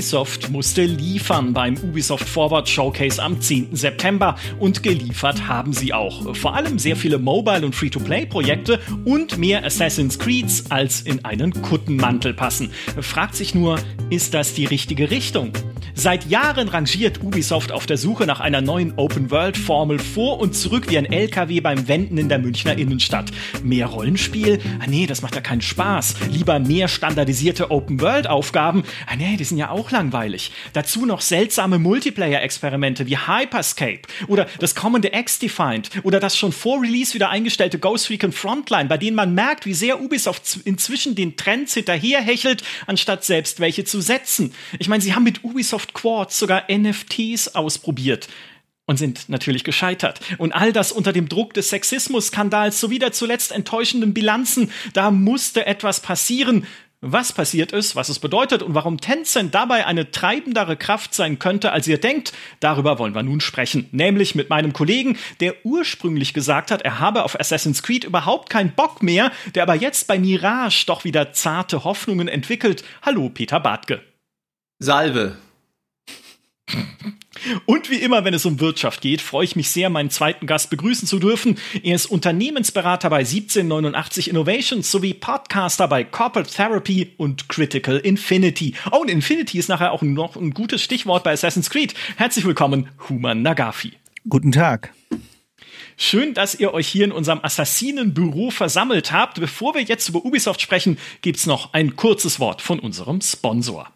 Ubisoft musste liefern beim Ubisoft Forward Showcase am 10. September und geliefert haben sie auch. Vor allem sehr viele Mobile- und Free-to-Play-Projekte und mehr Assassin's Creeds als in einen Kuttenmantel passen. Fragt sich nur, ist das die richtige Richtung? Seit Jahren rangiert Ubisoft auf der Suche nach einer neuen Open-World-Formel vor und zurück wie ein LKW beim Wenden in der Münchner Innenstadt. Mehr Rollenspiel? Ah nee, das macht ja keinen Spaß. Lieber mehr standardisierte Open-World-Aufgaben? Ah nee, die sind ja auch langweilig. Dazu noch seltsame Multiplayer-Experimente wie Hyperscape oder das kommende X-Defined oder das schon vor Release wieder eingestellte Ghost Recon Frontline, bei denen man merkt, wie sehr Ubisoft inzwischen den Trends hinterherhechelt, anstatt selbst welche zu setzen. Ich meine, sie haben mit Ubisoft Quartz sogar NFTs ausprobiert und sind natürlich gescheitert. Und all das unter dem Druck des Sexismus-Skandals sowie der zuletzt enttäuschenden Bilanzen. Da musste etwas passieren. Was passiert ist, was es bedeutet und warum Tencent dabei eine treibendere Kraft sein könnte, als ihr denkt, darüber wollen wir nun sprechen. Nämlich mit meinem Kollegen, der ursprünglich gesagt hat, er habe auf Assassin's Creed überhaupt keinen Bock mehr, der aber jetzt bei Mirage doch wieder zarte Hoffnungen entwickelt. Hallo, Peter Bartke. Salve. Und wie immer, wenn es um Wirtschaft geht, freue ich mich sehr, meinen zweiten Gast begrüßen zu dürfen. Er ist Unternehmensberater bei 1789 Innovations sowie Podcaster bei Corporate Therapy und Critical Infinity. Oh, und Infinity ist nachher auch noch ein gutes Stichwort bei Assassin's Creed. Herzlich willkommen, Human Nagafi. Guten Tag. Schön, dass ihr euch hier in unserem Assassinenbüro versammelt habt. Bevor wir jetzt über Ubisoft sprechen, gibt's noch ein kurzes Wort von unserem Sponsor.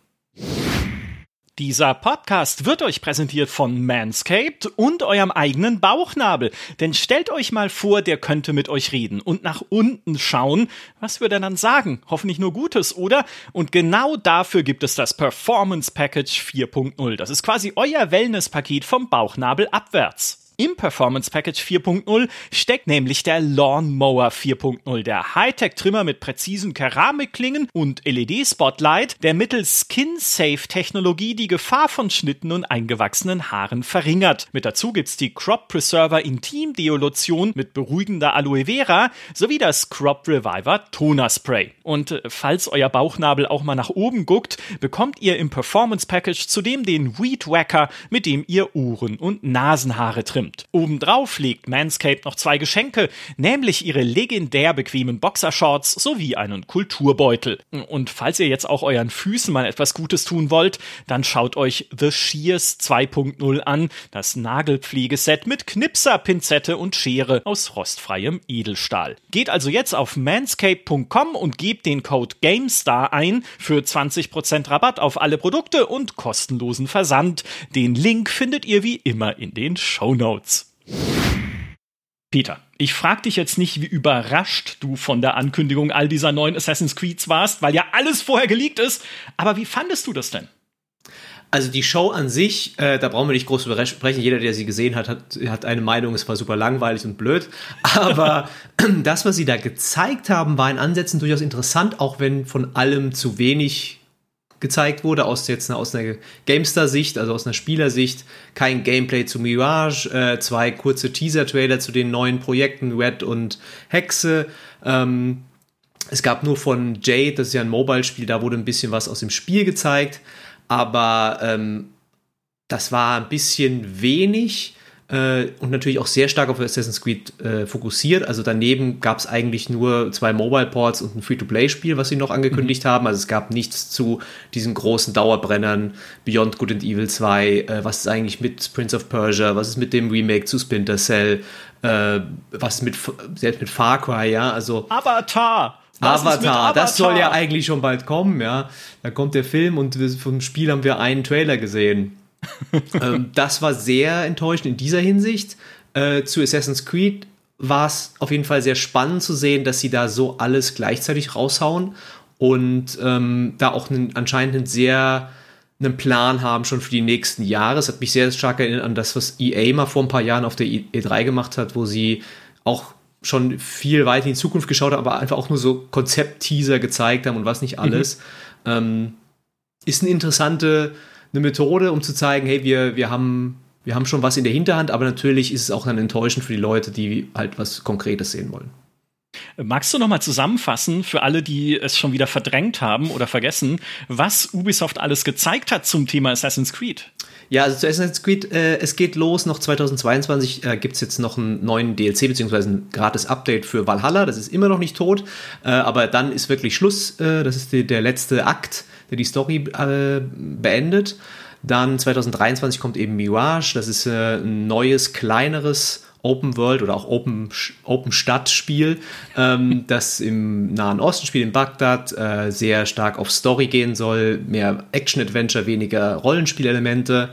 Dieser Podcast wird euch präsentiert von Manscaped und eurem eigenen Bauchnabel. Denn stellt euch mal vor, der könnte mit euch reden und nach unten schauen. Was würde er dann sagen? Hoffentlich nur Gutes, oder? Und genau dafür gibt es das Performance Package 4.0. Das ist quasi euer Wellness-Paket vom Bauchnabel abwärts. Im Performance Package 4.0 steckt nämlich der Lawnmower 4.0, der Hightech-Trimmer mit präzisen Keramikklingen und LED-Spotlight, der mittels Skin-Safe-Technologie die Gefahr von Schnitten und eingewachsenen Haaren verringert. Mit dazu gibt's die Crop Preserver Intim Deo-Lotion mit beruhigender Aloe Vera sowie das Crop Reviver Toner Spray. Und äh, falls euer Bauchnabel auch mal nach oben guckt, bekommt ihr im Performance Package zudem den Weed Wacker, mit dem ihr Ohren und Nasenhaare trimmt getrimmt. Obendrauf legt Manscaped noch zwei Geschenke, nämlich ihre legendär bequemen Boxershorts sowie einen Kulturbeutel. Und falls ihr jetzt auch euren Füßen mal etwas Gutes tun wollt, dann schaut euch The Shears 2.0 an, das Nagelpflegeset mit Knipser, Pinzette und Schere aus rostfreiem Edelstahl. Geht also jetzt auf manscaped.com und gebt den Code GameStar ein für 20% Rabatt auf alle Produkte und kostenlosen Versand. Den Link findet ihr wie immer in den Show Notes. Peter, ich frage dich jetzt nicht, wie überrascht du von der Ankündigung all dieser neuen Assassin's Creeds warst, weil ja alles vorher geleakt ist. Aber wie fandest du das denn? Also die Show an sich, äh, da brauchen wir nicht groß drüber sprechen. Jeder, der sie gesehen hat, hat, hat eine Meinung. Es war super langweilig und blöd. Aber das, was sie da gezeigt haben, war in Ansätzen durchaus interessant, auch wenn von allem zu wenig gezeigt wurde, aus jetzt aus einer Gamestar-Sicht, also aus einer Spielersicht, kein Gameplay zu Mirage, äh, zwei kurze Teaser-Trailer zu den neuen Projekten Red und Hexe. Ähm, es gab nur von Jade, das ist ja ein Mobile-Spiel, da wurde ein bisschen was aus dem Spiel gezeigt, aber ähm, das war ein bisschen wenig äh, und natürlich auch sehr stark auf Assassin's Creed äh, fokussiert. Also daneben gab es eigentlich nur zwei Mobile Ports und ein Free-to-Play-Spiel, was sie noch angekündigt mhm. haben. Also es gab nichts zu diesen großen Dauerbrennern Beyond Good and Evil 2. Äh, was ist eigentlich mit Prince of Persia? Was ist mit dem Remake zu Splinter Cell? Äh, was mit selbst mit Far Cry? Ja, also Avatar. Avatar, Avatar, das soll ja eigentlich schon bald kommen, ja. Da kommt der Film und vom Spiel haben wir einen Trailer gesehen. ähm, das war sehr enttäuschend in dieser Hinsicht. Äh, zu Assassin's Creed war es auf jeden Fall sehr spannend zu sehen, dass sie da so alles gleichzeitig raushauen und ähm, da auch einen, anscheinend einen sehr einen Plan haben schon für die nächsten Jahre. Es hat mich sehr stark erinnert an das, was EA mal vor ein paar Jahren auf der E3 gemacht hat, wo sie auch schon viel weiter in die Zukunft geschaut haben, aber einfach auch nur so Konzept-Teaser gezeigt haben und was nicht alles. Mhm. Ähm, ist eine interessante eine Methode, um zu zeigen, hey, wir, wir haben wir haben schon was in der Hinterhand, aber natürlich ist es auch dann enttäuschend für die Leute, die halt was Konkretes sehen wollen. Magst du noch mal zusammenfassen für alle, die es schon wieder verdrängt haben oder vergessen, was Ubisoft alles gezeigt hat zum Thema Assassin's Creed? Ja, also zu Assassin's Creed, äh, es geht los, noch 2022 äh, gibt es jetzt noch einen neuen DLC, beziehungsweise ein gratis Update für Valhalla, das ist immer noch nicht tot, äh, aber dann ist wirklich Schluss, äh, das ist die, der letzte Akt, die Story äh, beendet. Dann 2023 kommt eben Mirage, das ist äh, ein neues, kleineres Open World oder auch Open, Open Stadt Spiel, ähm, das im Nahen Osten spielt, in Bagdad, äh, sehr stark auf Story gehen soll, mehr Action-Adventure, weniger Rollenspielelemente.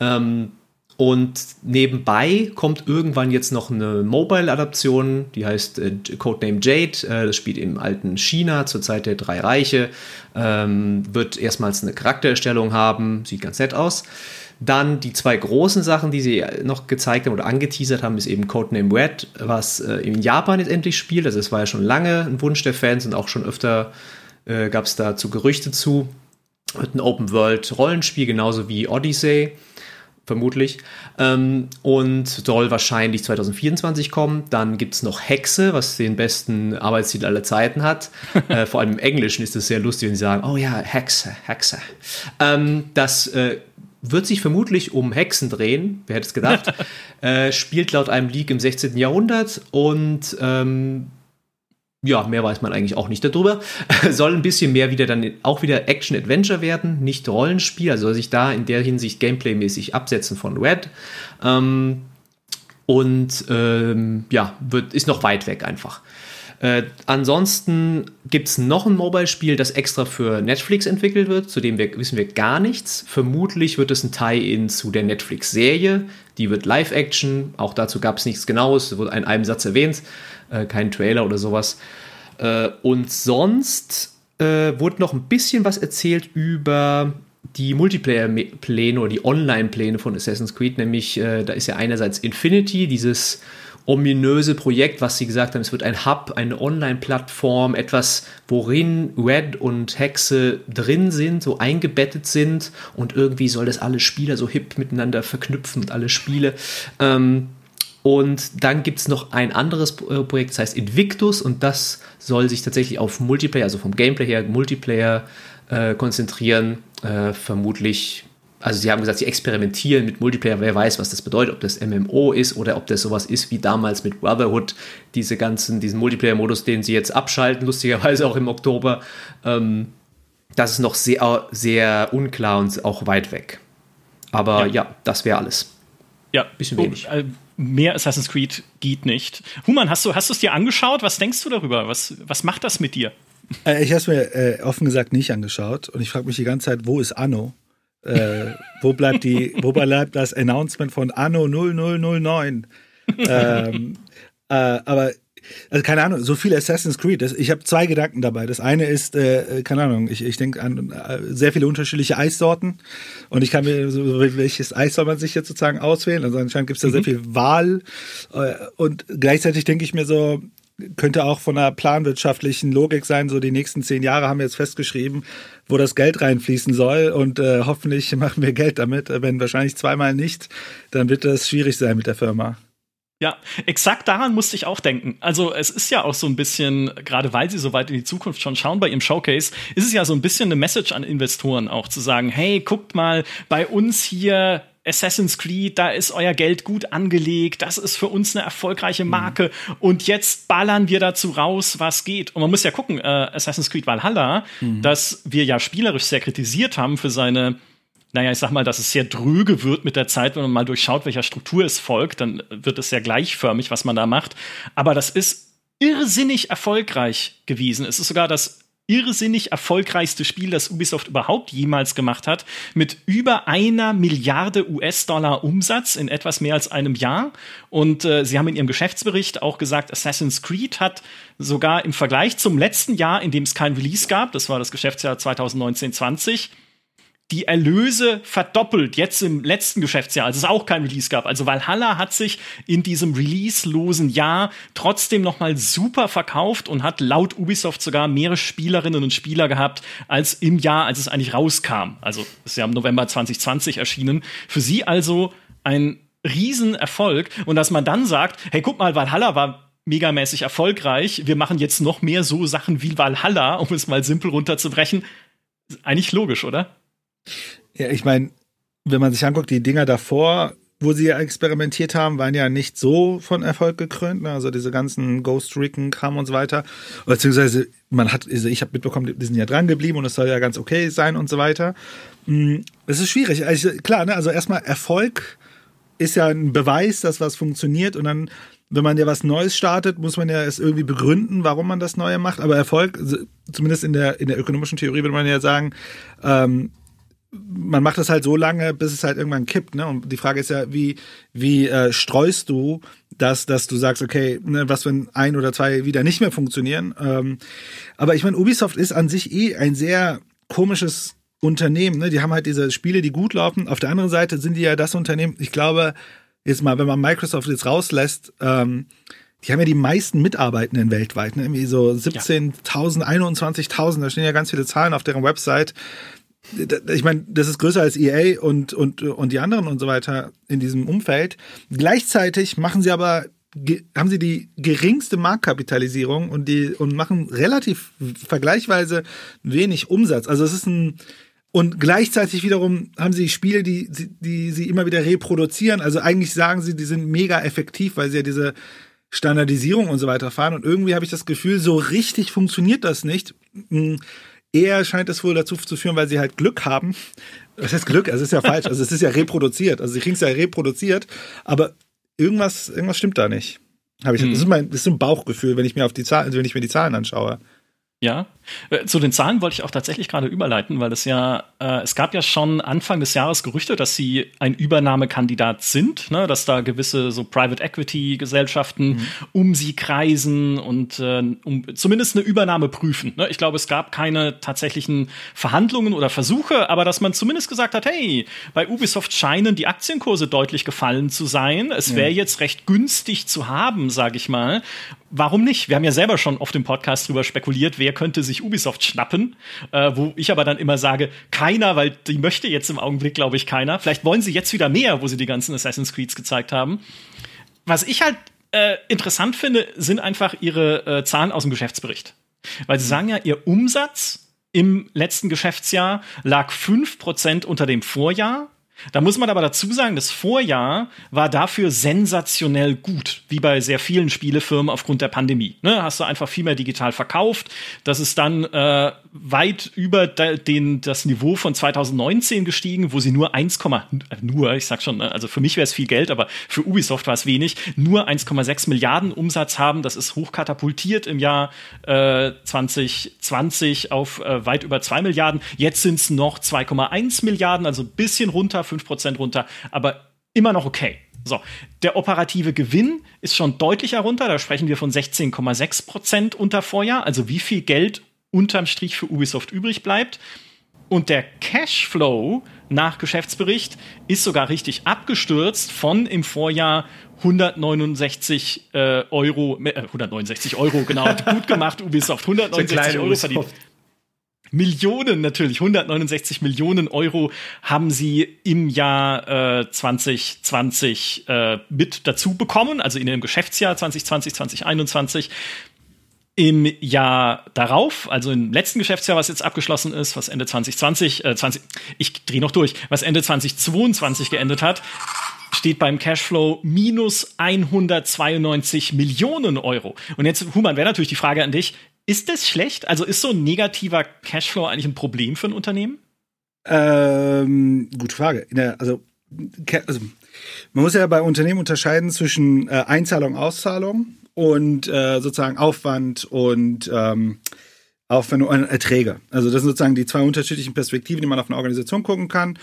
Ähm, und nebenbei kommt irgendwann jetzt noch eine Mobile-Adaption, die heißt äh, Codename Jade. Äh, das spielt im alten China zur Zeit der drei Reiche. Ähm, wird erstmals eine Charaktererstellung haben, sieht ganz nett aus. Dann die zwei großen Sachen, die sie noch gezeigt haben oder angeteasert haben, ist eben Codename Red, was äh, in Japan jetzt endlich spielt. Also es war ja schon lange ein Wunsch der Fans und auch schon öfter äh, gab es dazu Gerüchte zu. Wird ein Open-World-Rollenspiel, genauso wie Odyssey vermutlich. Ähm, und soll wahrscheinlich 2024 kommen. Dann gibt es noch Hexe, was den besten Arbeitstitel aller Zeiten hat. äh, vor allem im Englischen ist es sehr lustig, wenn sie sagen, oh ja, Hexe, Hexe. Ähm, das äh, wird sich vermutlich um Hexen drehen, wer hätte es gedacht. äh, spielt laut einem Leak im 16. Jahrhundert und ähm, ja, mehr weiß man eigentlich auch nicht darüber. soll ein bisschen mehr wieder dann auch wieder Action-Adventure werden, nicht Rollenspiel, also soll sich da in der Hinsicht Gameplay-mäßig absetzen von Red. Ähm, und ähm, ja, wird, ist noch weit weg einfach. Äh, ansonsten gibt es noch ein Mobile-Spiel, das extra für Netflix entwickelt wird, zu dem wir, wissen wir gar nichts. Vermutlich wird es ein Tie-In zu der Netflix-Serie. Die wird Live-Action, auch dazu gab es nichts Genaues, wurde in einem Satz erwähnt, äh, kein Trailer oder sowas. Äh, und sonst äh, wurde noch ein bisschen was erzählt über die Multiplayer-Pläne oder die Online-Pläne von Assassin's Creed, nämlich äh, da ist ja einerseits Infinity, dieses ominöse Projekt, was sie gesagt haben, es wird ein Hub, eine Online-Plattform, etwas, worin Red und Hexe drin sind, so eingebettet sind und irgendwie soll das alle Spieler so hip miteinander verknüpfen und alle Spiele. Ähm, und dann gibt es noch ein anderes äh, Projekt, das heißt Invictus und das soll sich tatsächlich auf Multiplayer, also vom Gameplay her Multiplayer äh, konzentrieren. Äh, vermutlich also sie haben gesagt, sie experimentieren mit Multiplayer, wer weiß, was das bedeutet, ob das MMO ist oder ob das sowas ist wie damals mit Brotherhood, diese ganzen, diesen Multiplayer-Modus, den sie jetzt abschalten, lustigerweise auch im Oktober. Ähm, das ist noch sehr, sehr unklar und auch weit weg. Aber ja, ja das wäre alles. Ja, bisschen wenig. Oh, mehr Assassin's Creed geht nicht. Human, hast du hast es dir angeschaut? Was denkst du darüber? Was, was macht das mit dir? Äh, ich habe es mir äh, offen gesagt nicht angeschaut und ich frage mich die ganze Zeit, wo ist Anno? Äh, wo bleibt die, wo bleibt das Announcement von Anno 0009? ähm, äh, aber also keine Ahnung, so viel Assassin's Creed. Das, ich habe zwei Gedanken dabei. Das eine ist, äh, keine Ahnung, ich, ich denke an äh, sehr viele unterschiedliche Eissorten und ich kann mir so, welches Eis soll man sich jetzt sozusagen auswählen. Also anscheinend gibt es da mhm. sehr viel Wahl äh, und gleichzeitig denke ich mir so, könnte auch von einer planwirtschaftlichen Logik sein, so die nächsten zehn Jahre haben wir jetzt festgeschrieben, wo das Geld reinfließen soll und äh, hoffentlich machen wir Geld damit. Wenn wahrscheinlich zweimal nicht, dann wird das schwierig sein mit der Firma. Ja, exakt daran musste ich auch denken. Also es ist ja auch so ein bisschen, gerade weil sie so weit in die Zukunft schon schauen bei ihrem Showcase, ist es ja so ein bisschen eine Message an Investoren auch zu sagen, hey, guckt mal, bei uns hier Assassin's Creed, da ist euer Geld gut angelegt, das ist für uns eine erfolgreiche mhm. Marke mhm. und jetzt ballern wir dazu raus, was geht. Und man muss ja gucken, äh, Assassin's Creed Valhalla, mhm. dass wir ja spielerisch sehr kritisiert haben für seine naja, ich sag mal, dass es sehr dröge wird mit der Zeit, wenn man mal durchschaut, welcher Struktur es folgt, dann wird es sehr gleichförmig, was man da macht. Aber das ist irrsinnig erfolgreich gewesen. Es ist sogar das irrsinnig erfolgreichste Spiel, das Ubisoft überhaupt jemals gemacht hat, mit über einer Milliarde US-Dollar Umsatz in etwas mehr als einem Jahr. Und äh, sie haben in ihrem Geschäftsbericht auch gesagt, Assassin's Creed hat sogar im Vergleich zum letzten Jahr, in dem es kein Release gab, das war das Geschäftsjahr 2019-20, die Erlöse verdoppelt, jetzt im letzten Geschäftsjahr, als es auch kein Release gab. Also Valhalla hat sich in diesem release-losen Jahr trotzdem noch mal super verkauft und hat laut Ubisoft sogar mehrere Spielerinnen und Spieler gehabt als im Jahr, als es eigentlich rauskam. Also ist ja im November 2020 erschienen. Für sie also ein Riesenerfolg. Und dass man dann sagt, hey, guck mal, Valhalla war megamäßig erfolgreich. Wir machen jetzt noch mehr so Sachen wie Valhalla, um es mal simpel runterzubrechen. Eigentlich logisch, oder? Ja, ich meine, wenn man sich anguckt, die Dinger davor, wo sie ja experimentiert haben, waren ja nicht so von Erfolg gekrönt. Ne? Also diese ganzen Ghost Recon Kram und so weiter. Beziehungsweise man hat, also ich habe mitbekommen, die sind ja dran geblieben und es soll ja ganz okay sein und so weiter. Hm, es ist schwierig. Also klar, ne? also erstmal Erfolg ist ja ein Beweis, dass was funktioniert und dann wenn man ja was Neues startet, muss man ja es irgendwie begründen, warum man das Neue macht. Aber Erfolg, zumindest in der, in der ökonomischen Theorie, würde man ja sagen, ähm, man macht das halt so lange, bis es halt irgendwann kippt. Ne? Und die Frage ist ja, wie, wie äh, streust du das, dass du sagst, okay, ne, was wenn ein oder zwei wieder nicht mehr funktionieren? Ähm, aber ich meine, Ubisoft ist an sich eh ein sehr komisches Unternehmen. Ne? Die haben halt diese Spiele, die gut laufen. Auf der anderen Seite sind die ja das Unternehmen, ich glaube, jetzt mal, wenn man Microsoft jetzt rauslässt, ähm, die haben ja die meisten Mitarbeitenden weltweit, ne? irgendwie so 17.000, 21.000, da stehen ja ganz viele Zahlen auf deren Website ich meine, das ist größer als EA und, und, und die anderen und so weiter in diesem Umfeld. Gleichzeitig machen sie aber, haben sie die geringste Marktkapitalisierung und die, und machen relativ vergleichsweise wenig Umsatz. Also es ist ein, und gleichzeitig wiederum haben sie Spiele, die, die sie immer wieder reproduzieren. Also eigentlich sagen sie, die sind mega effektiv, weil sie ja diese Standardisierung und so weiter fahren. Und irgendwie habe ich das Gefühl, so richtig funktioniert das nicht. Hm, eher scheint es wohl dazu zu führen, weil sie halt Glück haben. Das heißt Glück, es ist ja falsch. Also es ist ja reproduziert. Also sie kriegen es ja reproduziert, aber irgendwas, irgendwas stimmt da nicht. Habe ich. Mhm. Das ist mein, das ist ein Bauchgefühl, wenn ich mir auf die Zahlen, also wenn ich mir die Zahlen anschaue. Ja, äh, zu den Zahlen wollte ich auch tatsächlich gerade überleiten, weil es ja, äh, es gab ja schon Anfang des Jahres Gerüchte, dass sie ein Übernahmekandidat sind, ne, dass da gewisse so Private Equity Gesellschaften mhm. um sie kreisen und äh, um zumindest eine Übernahme prüfen. Ne? Ich glaube, es gab keine tatsächlichen Verhandlungen oder Versuche, aber dass man zumindest gesagt hat, hey, bei Ubisoft scheinen die Aktienkurse deutlich gefallen zu sein. Es wäre ja. jetzt recht günstig zu haben, sage ich mal warum nicht? Wir haben ja selber schon auf dem Podcast drüber spekuliert, wer könnte sich Ubisoft schnappen, äh, wo ich aber dann immer sage, keiner, weil die möchte jetzt im Augenblick, glaube ich, keiner. Vielleicht wollen sie jetzt wieder mehr, wo sie die ganzen Assassin's Creeds gezeigt haben. Was ich halt äh, interessant finde, sind einfach ihre äh, Zahlen aus dem Geschäftsbericht. Weil sie sagen ja, ihr Umsatz im letzten Geschäftsjahr lag 5% unter dem Vorjahr da muss man aber dazu sagen, das Vorjahr war dafür sensationell gut, wie bei sehr vielen Spielefirmen aufgrund der Pandemie. Ne, hast du einfach viel mehr digital verkauft. Das ist dann äh, weit über den, das Niveau von 2019 gestiegen, wo sie nur 1, äh, nur, ich sag schon, ne, also für mich wäre es viel Geld, aber für Ubisoft war es wenig, nur 1,6 Milliarden Umsatz haben. Das ist hochkatapultiert im Jahr äh, 2020 auf äh, weit über 2 Milliarden. Jetzt sind es noch 2,1 Milliarden, also ein bisschen runter 5% runter, aber immer noch okay. So, der operative Gewinn ist schon deutlicher runter, da sprechen wir von 16,6% unter Vorjahr, also wie viel Geld unterm Strich für Ubisoft übrig bleibt. Und der Cashflow nach Geschäftsbericht ist sogar richtig abgestürzt von im Vorjahr 169 äh, Euro, äh, 169 Euro, genau, gut gemacht, Ubisoft, 169 Euro verdient. Millionen natürlich, 169 Millionen Euro haben sie im Jahr äh, 2020 äh, mit dazu bekommen, also in dem Geschäftsjahr 2020, 2021. Im Jahr darauf, also im letzten Geschäftsjahr, was jetzt abgeschlossen ist, was Ende 2020, äh, 20, ich drehe noch durch, was Ende 2022 geendet hat, steht beim Cashflow minus 192 Millionen Euro. Und jetzt, Human, wäre natürlich die Frage an dich, ist das schlecht? Also ist so ein negativer Cashflow eigentlich ein Problem für ein Unternehmen? Ähm, gute Frage. Der, also, also, man muss ja bei Unternehmen unterscheiden zwischen äh, Einzahlung, Auszahlung und äh, sozusagen Aufwand und ähm, Aufwand und Erträge. Also das sind sozusagen die zwei unterschiedlichen Perspektiven, die man auf eine Organisation gucken kann.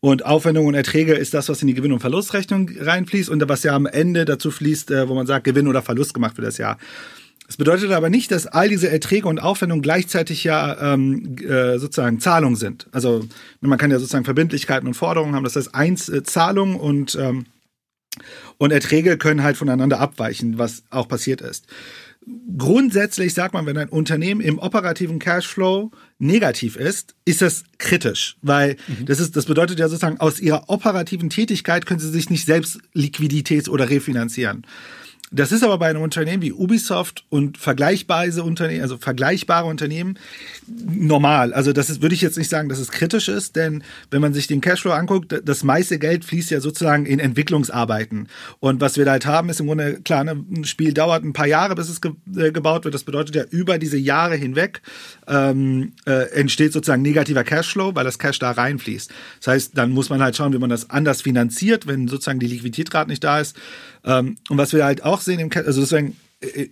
Und Aufwendungen und Erträge ist das, was in die Gewinn- und Verlustrechnung reinfließt und was ja am Ende dazu fließt, äh, wo man sagt, Gewinn oder Verlust gemacht für das Jahr. Das bedeutet aber nicht, dass all diese Erträge und Aufwendungen gleichzeitig ja ähm, äh, sozusagen Zahlungen sind. Also man kann ja sozusagen Verbindlichkeiten und Forderungen haben. Das heißt, eins äh, Zahlungen und ähm, und Erträge können halt voneinander abweichen, was auch passiert ist. Grundsätzlich sagt man, wenn ein Unternehmen im operativen Cashflow negativ ist, ist das kritisch, weil mhm. das ist, das bedeutet ja sozusagen, aus ihrer operativen Tätigkeit können sie sich nicht selbst Liquidität oder refinanzieren. Das ist aber bei einem Unternehmen wie Ubisoft und vergleichbare Unternehmen, also vergleichbare Unternehmen, normal. Also das ist, würde ich jetzt nicht sagen, dass es kritisch ist, denn wenn man sich den Cashflow anguckt, das meiste Geld fließt ja sozusagen in Entwicklungsarbeiten. Und was wir da halt haben, ist im Grunde, klar, ne, ein Spiel dauert ein paar Jahre, bis es ge äh, gebaut wird. Das bedeutet ja, über diese Jahre hinweg ähm, äh, entsteht sozusagen negativer Cashflow, weil das Cash da reinfließt. Das heißt, dann muss man halt schauen, wie man das anders finanziert, wenn sozusagen die Liquidität gerade nicht da ist. Ähm, und was wir halt auch sehen im also deswegen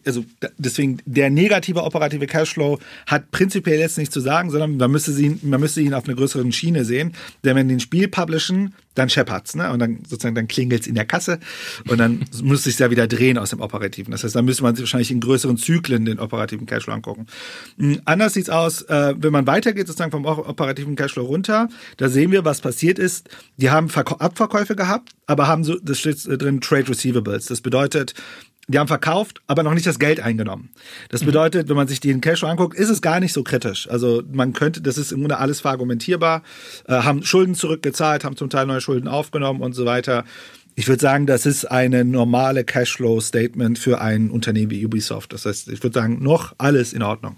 also deswegen der negative operative Cashflow hat prinzipiell jetzt nichts zu sagen, sondern man müsste, sie, man müsste ihn auf einer größeren Schiene sehen. Denn wenn den Spiel publishen, dann scheppert's, ne? Und dann sozusagen dann klingelt's in der Kasse und dann muss sich ja wieder drehen aus dem operativen. Das heißt, dann müsste man sich wahrscheinlich in größeren Zyklen den operativen Cashflow angucken. Hm, anders sieht's aus, äh, wenn man weitergeht sozusagen vom operativen Cashflow runter. Da sehen wir, was passiert ist. Die haben Verk Abverkäufe gehabt, aber haben so, das steht drin Trade Receivables. Das bedeutet, die haben verkauft, aber noch nicht das Geld eingenommen. Das mhm. bedeutet, wenn man sich den Cashflow anguckt, ist es gar nicht so kritisch. Also man könnte, das ist im Grunde alles verargumentierbar, äh, haben Schulden zurückgezahlt, haben zum Teil neue Schulden aufgenommen und so weiter. Ich würde sagen, das ist eine normale Cashflow-Statement für ein Unternehmen wie Ubisoft. Das heißt, ich würde sagen, noch alles in Ordnung.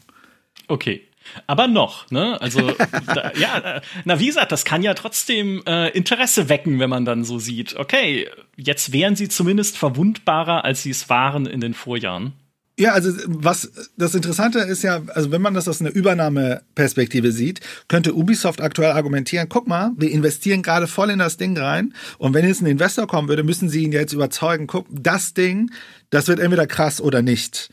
Okay. Aber noch, ne? Also, da, ja, na, wie gesagt, das kann ja trotzdem äh, Interesse wecken, wenn man dann so sieht, okay, jetzt wären sie zumindest verwundbarer, als sie es waren in den Vorjahren. Ja, also was das Interessante ist ja, also wenn man das aus einer Übernahmeperspektive sieht, könnte Ubisoft aktuell argumentieren, guck mal, wir investieren gerade voll in das Ding rein und wenn jetzt ein Investor kommen würde, müssen sie ihn jetzt überzeugen, guck, das Ding, das wird entweder krass oder nicht.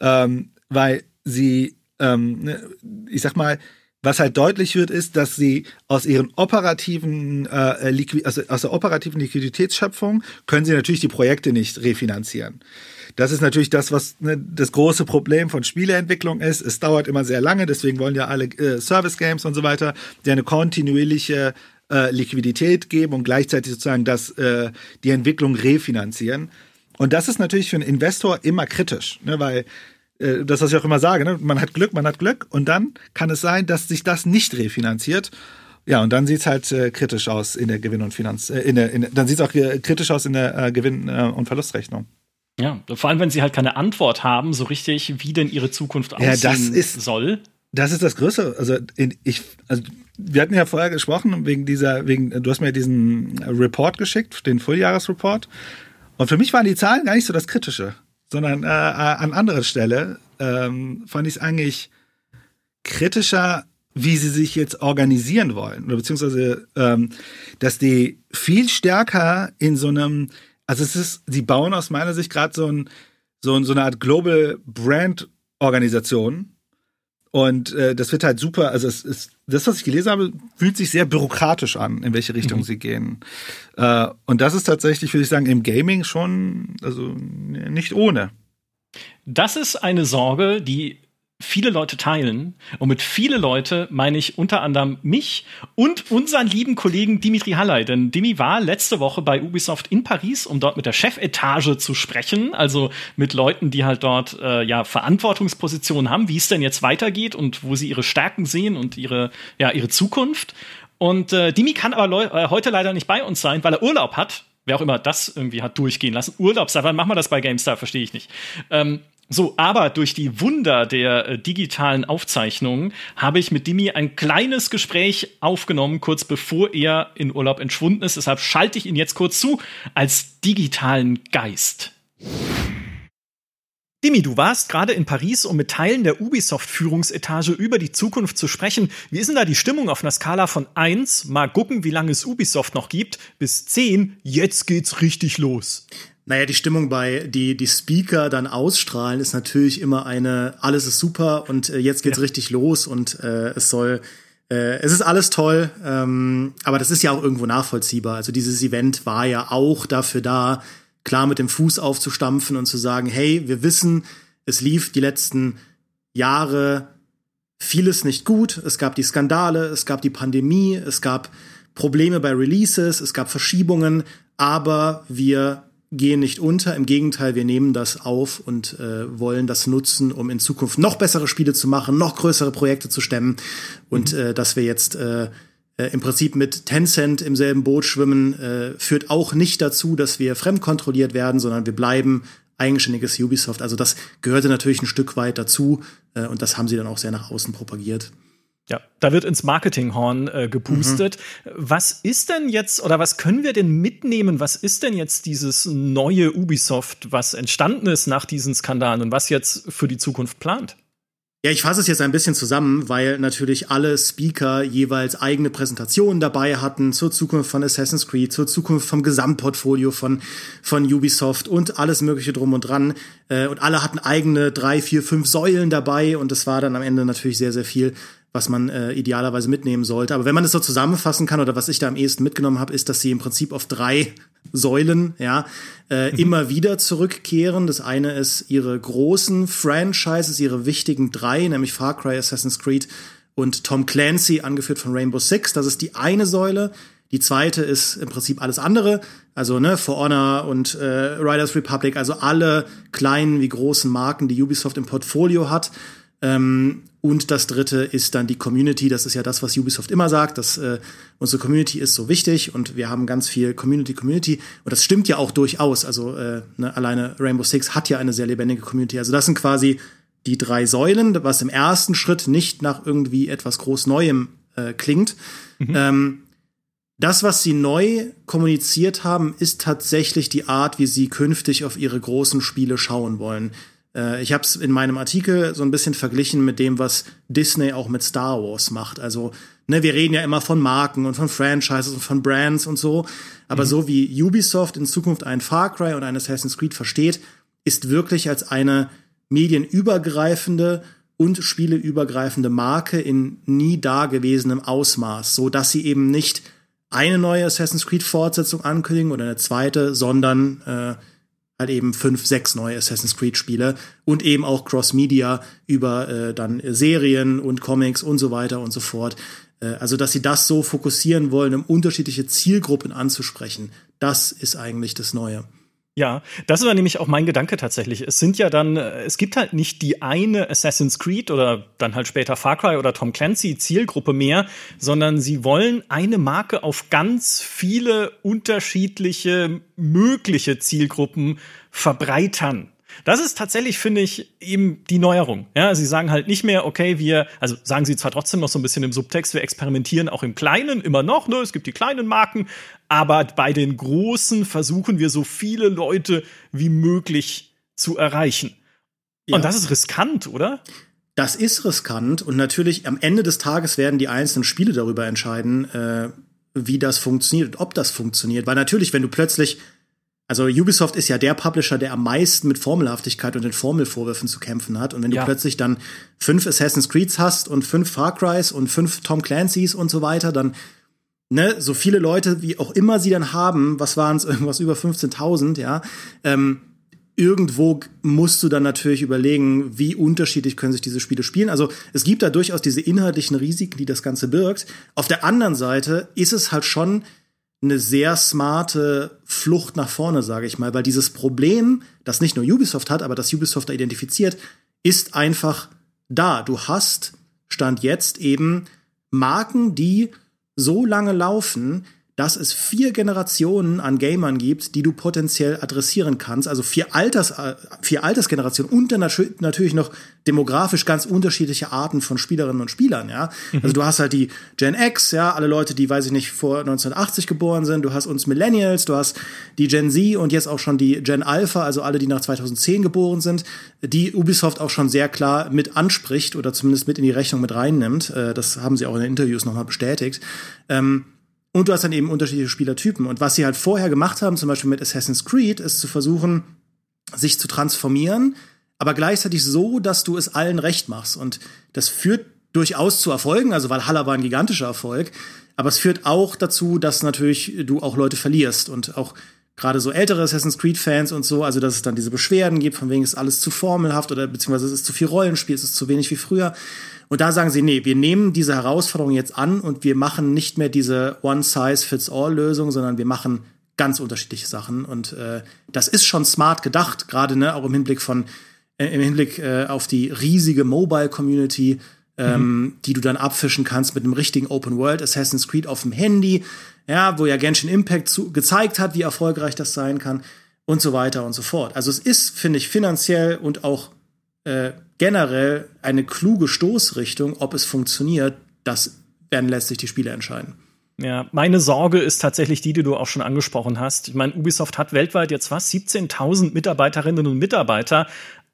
Ähm, weil sie ähm, ne, ich sag mal, was halt deutlich wird, ist, dass sie aus ihren operativen, äh, Liqui also aus der operativen Liquiditätsschöpfung können sie natürlich die Projekte nicht refinanzieren. Das ist natürlich das, was ne, das große Problem von Spieleentwicklung ist. Es dauert immer sehr lange, deswegen wollen ja alle äh, Service Games und so weiter, die eine kontinuierliche äh, Liquidität geben und gleichzeitig sozusagen das, äh, die Entwicklung refinanzieren. Und das ist natürlich für einen Investor immer kritisch, ne, weil äh, das, was ich auch immer sage, ne? man hat Glück, man hat Glück und dann kann es sein, dass sich das nicht refinanziert. Ja, und dann sieht's halt äh, kritisch aus in der Gewinn- und Finanz, äh, in der, in, dann sieht's auch äh, kritisch aus in der äh, Gewinn- und Verlustrechnung. Ja, vor allem, wenn sie halt keine Antwort haben, so richtig, wie denn ihre Zukunft aussehen ja, das ist, soll. Das ist das Größte. Also in, ich, also wir hatten ja vorher gesprochen wegen dieser, wegen, du hast mir diesen Report geschickt, den Volljahresreport. Und für mich waren die Zahlen gar nicht so das Kritische sondern äh, äh, an anderer Stelle ähm, fand ich es eigentlich kritischer, wie sie sich jetzt organisieren wollen. Oder beziehungsweise, ähm, dass die viel stärker in so einem, also es ist, sie bauen aus meiner Sicht gerade so, ein, so, so eine Art Global Brand Organisation, und äh, das wird halt super, also es ist, das, was ich gelesen habe, fühlt sich sehr bürokratisch an, in welche Richtung mhm. sie gehen. Äh, und das ist tatsächlich, würde ich sagen, im Gaming schon, also nicht ohne. Das ist eine Sorge, die viele Leute teilen. Und mit viele Leute meine ich unter anderem mich und unseren lieben Kollegen Dimitri Halley. Denn Dimi war letzte Woche bei Ubisoft in Paris, um dort mit der Chefetage zu sprechen. Also mit Leuten, die halt dort äh, ja Verantwortungspositionen haben, wie es denn jetzt weitergeht und wo sie ihre Stärken sehen und ihre, ja, ihre Zukunft. Und äh, Dimi kann aber äh, heute leider nicht bei uns sein, weil er Urlaub hat. Wer auch immer das irgendwie hat durchgehen lassen. Urlaub, wann machen wir das bei GameStar? Verstehe ich nicht. Ähm, so, aber durch die Wunder der äh, digitalen Aufzeichnungen habe ich mit Dimi ein kleines Gespräch aufgenommen, kurz bevor er in Urlaub entschwunden ist. Deshalb schalte ich ihn jetzt kurz zu als digitalen Geist. Dimi, du warst gerade in Paris, um mit Teilen der Ubisoft-Führungsetage über die Zukunft zu sprechen. Wie ist denn da die Stimmung auf einer Skala von 1, mal gucken, wie lange es Ubisoft noch gibt, bis 10, jetzt geht's richtig los? Naja, die Stimmung bei die die Speaker dann ausstrahlen ist natürlich immer eine alles ist super und äh, jetzt geht's ja. richtig los und äh, es soll äh, es ist alles toll, ähm, aber das ist ja auch irgendwo nachvollziehbar. Also dieses Event war ja auch dafür da, klar mit dem Fuß aufzustampfen und zu sagen, hey, wir wissen, es lief die letzten Jahre vieles nicht gut. Es gab die Skandale, es gab die Pandemie, es gab Probleme bei Releases, es gab Verschiebungen, aber wir gehen nicht unter. Im Gegenteil, wir nehmen das auf und äh, wollen das nutzen, um in Zukunft noch bessere Spiele zu machen, noch größere Projekte zu stemmen. Und mhm. äh, dass wir jetzt äh, äh, im Prinzip mit Tencent im selben Boot schwimmen, äh, führt auch nicht dazu, dass wir fremdkontrolliert werden, sondern wir bleiben eigenständiges Ubisoft. Also das gehörte natürlich ein Stück weit dazu äh, und das haben sie dann auch sehr nach außen propagiert. Ja, da wird ins Marketinghorn äh, gepustet. Mhm. Was ist denn jetzt oder was können wir denn mitnehmen? Was ist denn jetzt dieses neue Ubisoft, was entstanden ist nach diesen Skandalen und was jetzt für die Zukunft plant? Ja, ich fasse es jetzt ein bisschen zusammen, weil natürlich alle Speaker jeweils eigene Präsentationen dabei hatten zur Zukunft von Assassin's Creed, zur Zukunft vom Gesamtportfolio von, von Ubisoft und alles Mögliche drum und dran. Äh, und alle hatten eigene drei, vier, fünf Säulen dabei und es war dann am Ende natürlich sehr, sehr viel was man äh, idealerweise mitnehmen sollte. Aber wenn man es so zusammenfassen kann oder was ich da am ehesten mitgenommen habe, ist, dass sie im Prinzip auf drei Säulen ja äh, mhm. immer wieder zurückkehren. Das eine ist ihre großen Franchises, ihre wichtigen drei, nämlich Far Cry, Assassin's Creed und Tom Clancy, angeführt von Rainbow Six. Das ist die eine Säule. Die zweite ist im Prinzip alles andere, also ne, For Honor und äh, Riders Republic, also alle kleinen wie großen Marken, die Ubisoft im Portfolio hat. Ähm, und das dritte ist dann die Community. Das ist ja das, was Ubisoft immer sagt, dass äh, unsere Community ist so wichtig und wir haben ganz viel Community, Community. Und das stimmt ja auch durchaus. Also äh, ne, alleine Rainbow Six hat ja eine sehr lebendige Community. Also das sind quasi die drei Säulen, was im ersten Schritt nicht nach irgendwie etwas groß Neuem äh, klingt. Mhm. Ähm, das, was sie neu kommuniziert haben, ist tatsächlich die Art, wie sie künftig auf ihre großen Spiele schauen wollen. Äh, ich habe es in meinem Artikel so ein bisschen verglichen mit dem, was Disney auch mit Star Wars macht. Also, ne, wir reden ja immer von Marken und von Franchises und von Brands und so. Aber mhm. so wie Ubisoft in Zukunft ein Far Cry und ein Assassin's Creed versteht, ist wirklich als eine medienübergreifende und spieleübergreifende Marke in nie dagewesenem Ausmaß, so dass sie eben nicht eine neue Assassin's Creed Fortsetzung ankündigen oder eine zweite, sondern äh, halt eben fünf, sechs neue Assassin's Creed Spiele und eben auch Cross-Media über äh, dann Serien und Comics und so weiter und so fort. Äh, also, dass sie das so fokussieren wollen, um unterschiedliche Zielgruppen anzusprechen, das ist eigentlich das Neue. Ja, das war nämlich auch mein Gedanke tatsächlich. Es sind ja dann, äh, es gibt halt nicht die eine Assassin's Creed oder dann halt später Far Cry oder Tom Clancy Zielgruppe mehr, sondern sie wollen eine Marke auf ganz viele unterschiedliche mögliche Zielgruppen verbreitern. Das ist tatsächlich, finde ich, eben die Neuerung. Ja, sie sagen halt nicht mehr, okay, wir, also sagen sie zwar trotzdem noch so ein bisschen im Subtext, wir experimentieren auch im Kleinen immer noch, ne? Es gibt die kleinen Marken, aber bei den großen versuchen wir so viele Leute wie möglich zu erreichen. Ja. Und das ist riskant, oder? Das ist riskant und natürlich am Ende des Tages werden die einzelnen Spiele darüber entscheiden, äh, wie das funktioniert und ob das funktioniert. Weil natürlich, wenn du plötzlich also Ubisoft ist ja der Publisher, der am meisten mit Formelhaftigkeit und den Formelvorwürfen zu kämpfen hat. Und wenn du ja. plötzlich dann fünf Assassin's Creeds hast und fünf Far Crys und fünf Tom Clancy's und so weiter, dann ne, so viele Leute wie auch immer sie dann haben, was waren es, irgendwas über 15.000, ja, ähm, irgendwo musst du dann natürlich überlegen, wie unterschiedlich können sich diese Spiele spielen. Also es gibt da durchaus diese inhaltlichen Risiken, die das Ganze birgt. Auf der anderen Seite ist es halt schon eine sehr smarte Flucht nach vorne, sage ich mal, weil dieses Problem, das nicht nur Ubisoft hat, aber das Ubisoft da identifiziert, ist einfach da. Du hast Stand jetzt eben Marken, die so lange laufen, dass es vier Generationen an Gamern gibt, die du potenziell adressieren kannst. Also vier, Alters, äh, vier Altersgenerationen und dann natürlich noch demografisch ganz unterschiedliche Arten von Spielerinnen und Spielern, ja. Mhm. Also du hast halt die Gen X, ja, alle Leute, die, weiß ich nicht, vor 1980 geboren sind. Du hast uns Millennials, du hast die Gen Z und jetzt auch schon die Gen Alpha, also alle, die nach 2010 geboren sind, die Ubisoft auch schon sehr klar mit anspricht oder zumindest mit in die Rechnung mit reinnimmt. Äh, das haben sie auch in den Interviews nochmal bestätigt. Ähm, und du hast dann eben unterschiedliche Spielertypen. Und was sie halt vorher gemacht haben, zum Beispiel mit Assassin's Creed, ist zu versuchen, sich zu transformieren, aber gleichzeitig so, dass du es allen recht machst. Und das führt durchaus zu Erfolgen, also Valhalla war ein gigantischer Erfolg, aber es führt auch dazu, dass natürlich du auch Leute verlierst und auch gerade so ältere Assassin's Creed-Fans und so, also dass es dann diese Beschwerden gibt, von wegen ist alles zu formelhaft oder beziehungsweise es ist zu viel Rollenspiel, es ist zu wenig wie früher. Und da sagen sie, nee, wir nehmen diese Herausforderung jetzt an und wir machen nicht mehr diese One-Size-Fits-All-Lösung, sondern wir machen ganz unterschiedliche Sachen. Und äh, das ist schon smart gedacht, gerade ne, auch im Hinblick von äh, im Hinblick äh, auf die riesige Mobile-Community, ähm, mhm. die du dann abfischen kannst mit einem richtigen Open World Assassin's Creed auf dem Handy, ja, wo ja Genshin Impact zu, gezeigt hat, wie erfolgreich das sein kann. und so weiter und so fort. Also es ist, finde ich, finanziell und auch äh, generell eine kluge Stoßrichtung, ob es funktioniert, das werden letztlich die Spieler entscheiden. Ja, meine Sorge ist tatsächlich die, die du auch schon angesprochen hast. Ich meine, Ubisoft hat weltweit jetzt was? 17.000 Mitarbeiterinnen und Mitarbeiter.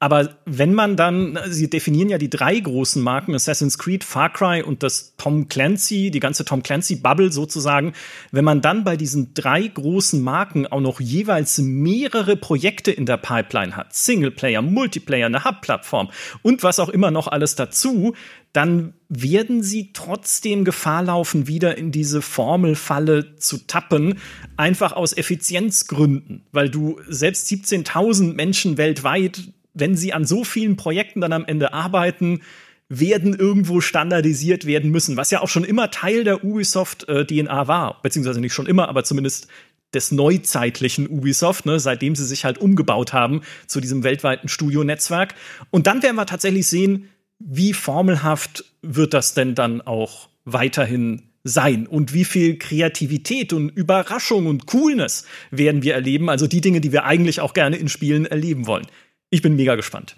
Aber wenn man dann, sie definieren ja die drei großen Marken, Assassin's Creed, Far Cry und das Tom Clancy, die ganze Tom Clancy Bubble sozusagen, wenn man dann bei diesen drei großen Marken auch noch jeweils mehrere Projekte in der Pipeline hat, Singleplayer, Multiplayer, eine Hub-Plattform und was auch immer noch alles dazu, dann werden sie trotzdem Gefahr laufen, wieder in diese Formelfalle zu tappen, einfach aus Effizienzgründen, weil du selbst 17.000 Menschen weltweit wenn sie an so vielen Projekten dann am Ende arbeiten, werden irgendwo standardisiert werden müssen, was ja auch schon immer Teil der Ubisoft äh, war, beziehungsweise nicht schon immer, aber zumindest des neuzeitlichen Ubisoft, ne, seitdem sie sich halt umgebaut haben zu diesem weltweiten Studionetzwerk. Und dann werden wir tatsächlich sehen, wie formelhaft wird das denn dann auch weiterhin sein und wie viel Kreativität und Überraschung und Coolness werden wir erleben, also die Dinge, die wir eigentlich auch gerne in Spielen erleben wollen. Ich bin mega gespannt.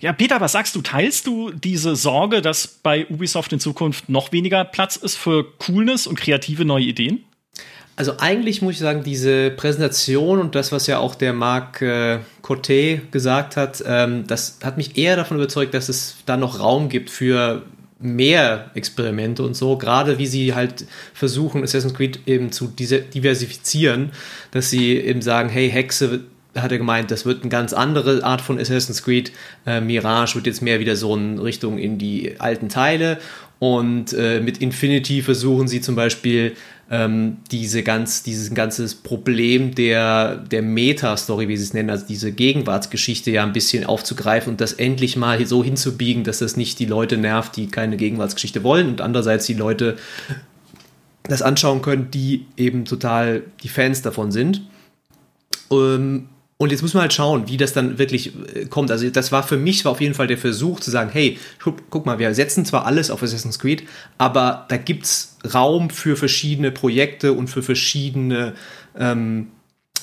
Ja, Peter, was sagst du? Teilst du diese Sorge, dass bei Ubisoft in Zukunft noch weniger Platz ist für Coolness und kreative neue Ideen? Also eigentlich muss ich sagen, diese Präsentation und das, was ja auch der Marc äh, Coté gesagt hat, ähm, das hat mich eher davon überzeugt, dass es da noch Raum gibt für mehr Experimente und so, gerade wie sie halt versuchen, Assassin's Creed eben zu diversifizieren, dass sie eben sagen, hey, Hexe hat er gemeint, das wird eine ganz andere Art von Assassin's Creed. Äh, Mirage wird jetzt mehr wieder so in Richtung in die alten Teile. Und äh, mit Infinity versuchen sie zum Beispiel ähm, diese ganz, dieses ganzes Problem der, der Meta-Story, wie sie es nennen, also diese Gegenwartsgeschichte ja ein bisschen aufzugreifen und das endlich mal so hinzubiegen, dass das nicht die Leute nervt, die keine Gegenwartsgeschichte wollen und andererseits die Leute das anschauen können, die eben total die Fans davon sind. Ähm, und jetzt muss man halt schauen, wie das dann wirklich äh, kommt. Also das war für mich war auf jeden Fall der Versuch zu sagen, hey, guck, mal, wir setzen zwar alles auf Assassin's Creed, aber da gibt es Raum für verschiedene Projekte und für verschiedene ähm,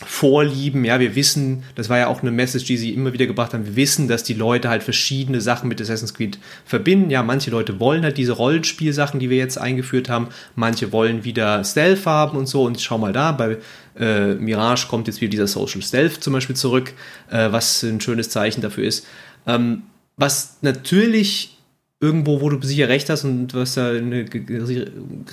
Vorlieben. Ja, wir wissen, das war ja auch eine Message, die sie immer wieder gebracht haben. Wir wissen, dass die Leute halt verschiedene Sachen mit Assassin's Creed verbinden. Ja, manche Leute wollen halt diese Rollenspielsachen, die wir jetzt eingeführt haben. Manche wollen wieder Stealth haben und so. Und schau mal da, bei äh, Mirage kommt jetzt wieder dieser Social Stealth zum Beispiel zurück, äh, was ein schönes Zeichen dafür ist. Ähm, was natürlich irgendwo, wo du sicher recht hast und was da eine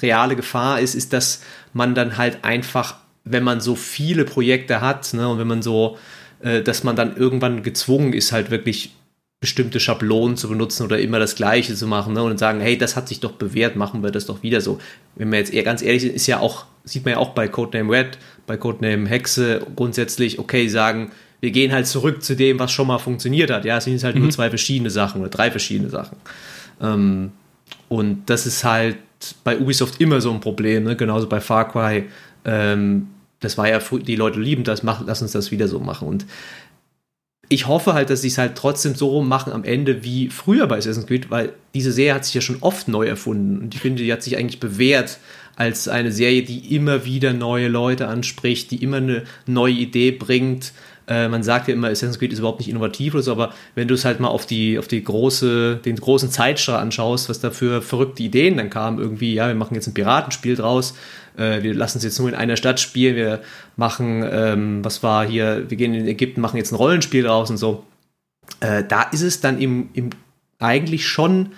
reale Gefahr ist, ist, dass man dann halt einfach wenn man so viele Projekte hat ne, und wenn man so, äh, dass man dann irgendwann gezwungen ist, halt wirklich bestimmte Schablonen zu benutzen oder immer das Gleiche zu machen ne, und sagen, hey, das hat sich doch bewährt, machen wir das doch wieder so. Wenn wir jetzt eher ganz ehrlich sind, ist ja auch, sieht man ja auch bei Codename Red, bei Codename Hexe grundsätzlich, okay, sagen, wir gehen halt zurück zu dem, was schon mal funktioniert hat. Ja, es sind halt mhm. nur zwei verschiedene Sachen oder drei verschiedene Sachen. Ähm, und das ist halt bei Ubisoft immer so ein Problem, ne? genauso bei Far Cry. Ähm, das war ja, die Leute lieben das, mach, lass uns das wieder so machen. Und ich hoffe halt, dass sie es halt trotzdem so machen am Ende wie früher bei Assassin's Creed, weil diese Serie hat sich ja schon oft neu erfunden und ich finde, die hat sich eigentlich bewährt als eine Serie, die immer wieder neue Leute anspricht, die immer eine neue Idee bringt, äh, man sagt ja immer, Assassin's Creed ist überhaupt nicht innovativ oder so, aber wenn du es halt mal auf die, auf die große, den großen Zeitstrahl anschaust, was da für verrückte Ideen dann kamen, irgendwie, ja, wir machen jetzt ein Piratenspiel draus, äh, wir lassen es jetzt nur in einer Stadt spielen, wir machen, ähm, was war hier, wir gehen in Ägypten, machen jetzt ein Rollenspiel draus und so. Äh, da ist es dann im, im eigentlich schon,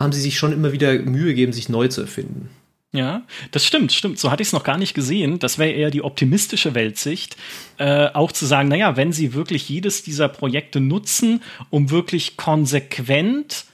haben sie sich schon immer wieder Mühe gegeben, sich neu zu erfinden. Ja, das stimmt, stimmt. So hatte ich es noch gar nicht gesehen. Das wäre eher die optimistische Weltsicht, äh, auch zu sagen, naja, wenn sie wirklich jedes dieser Projekte nutzen, um wirklich konsequent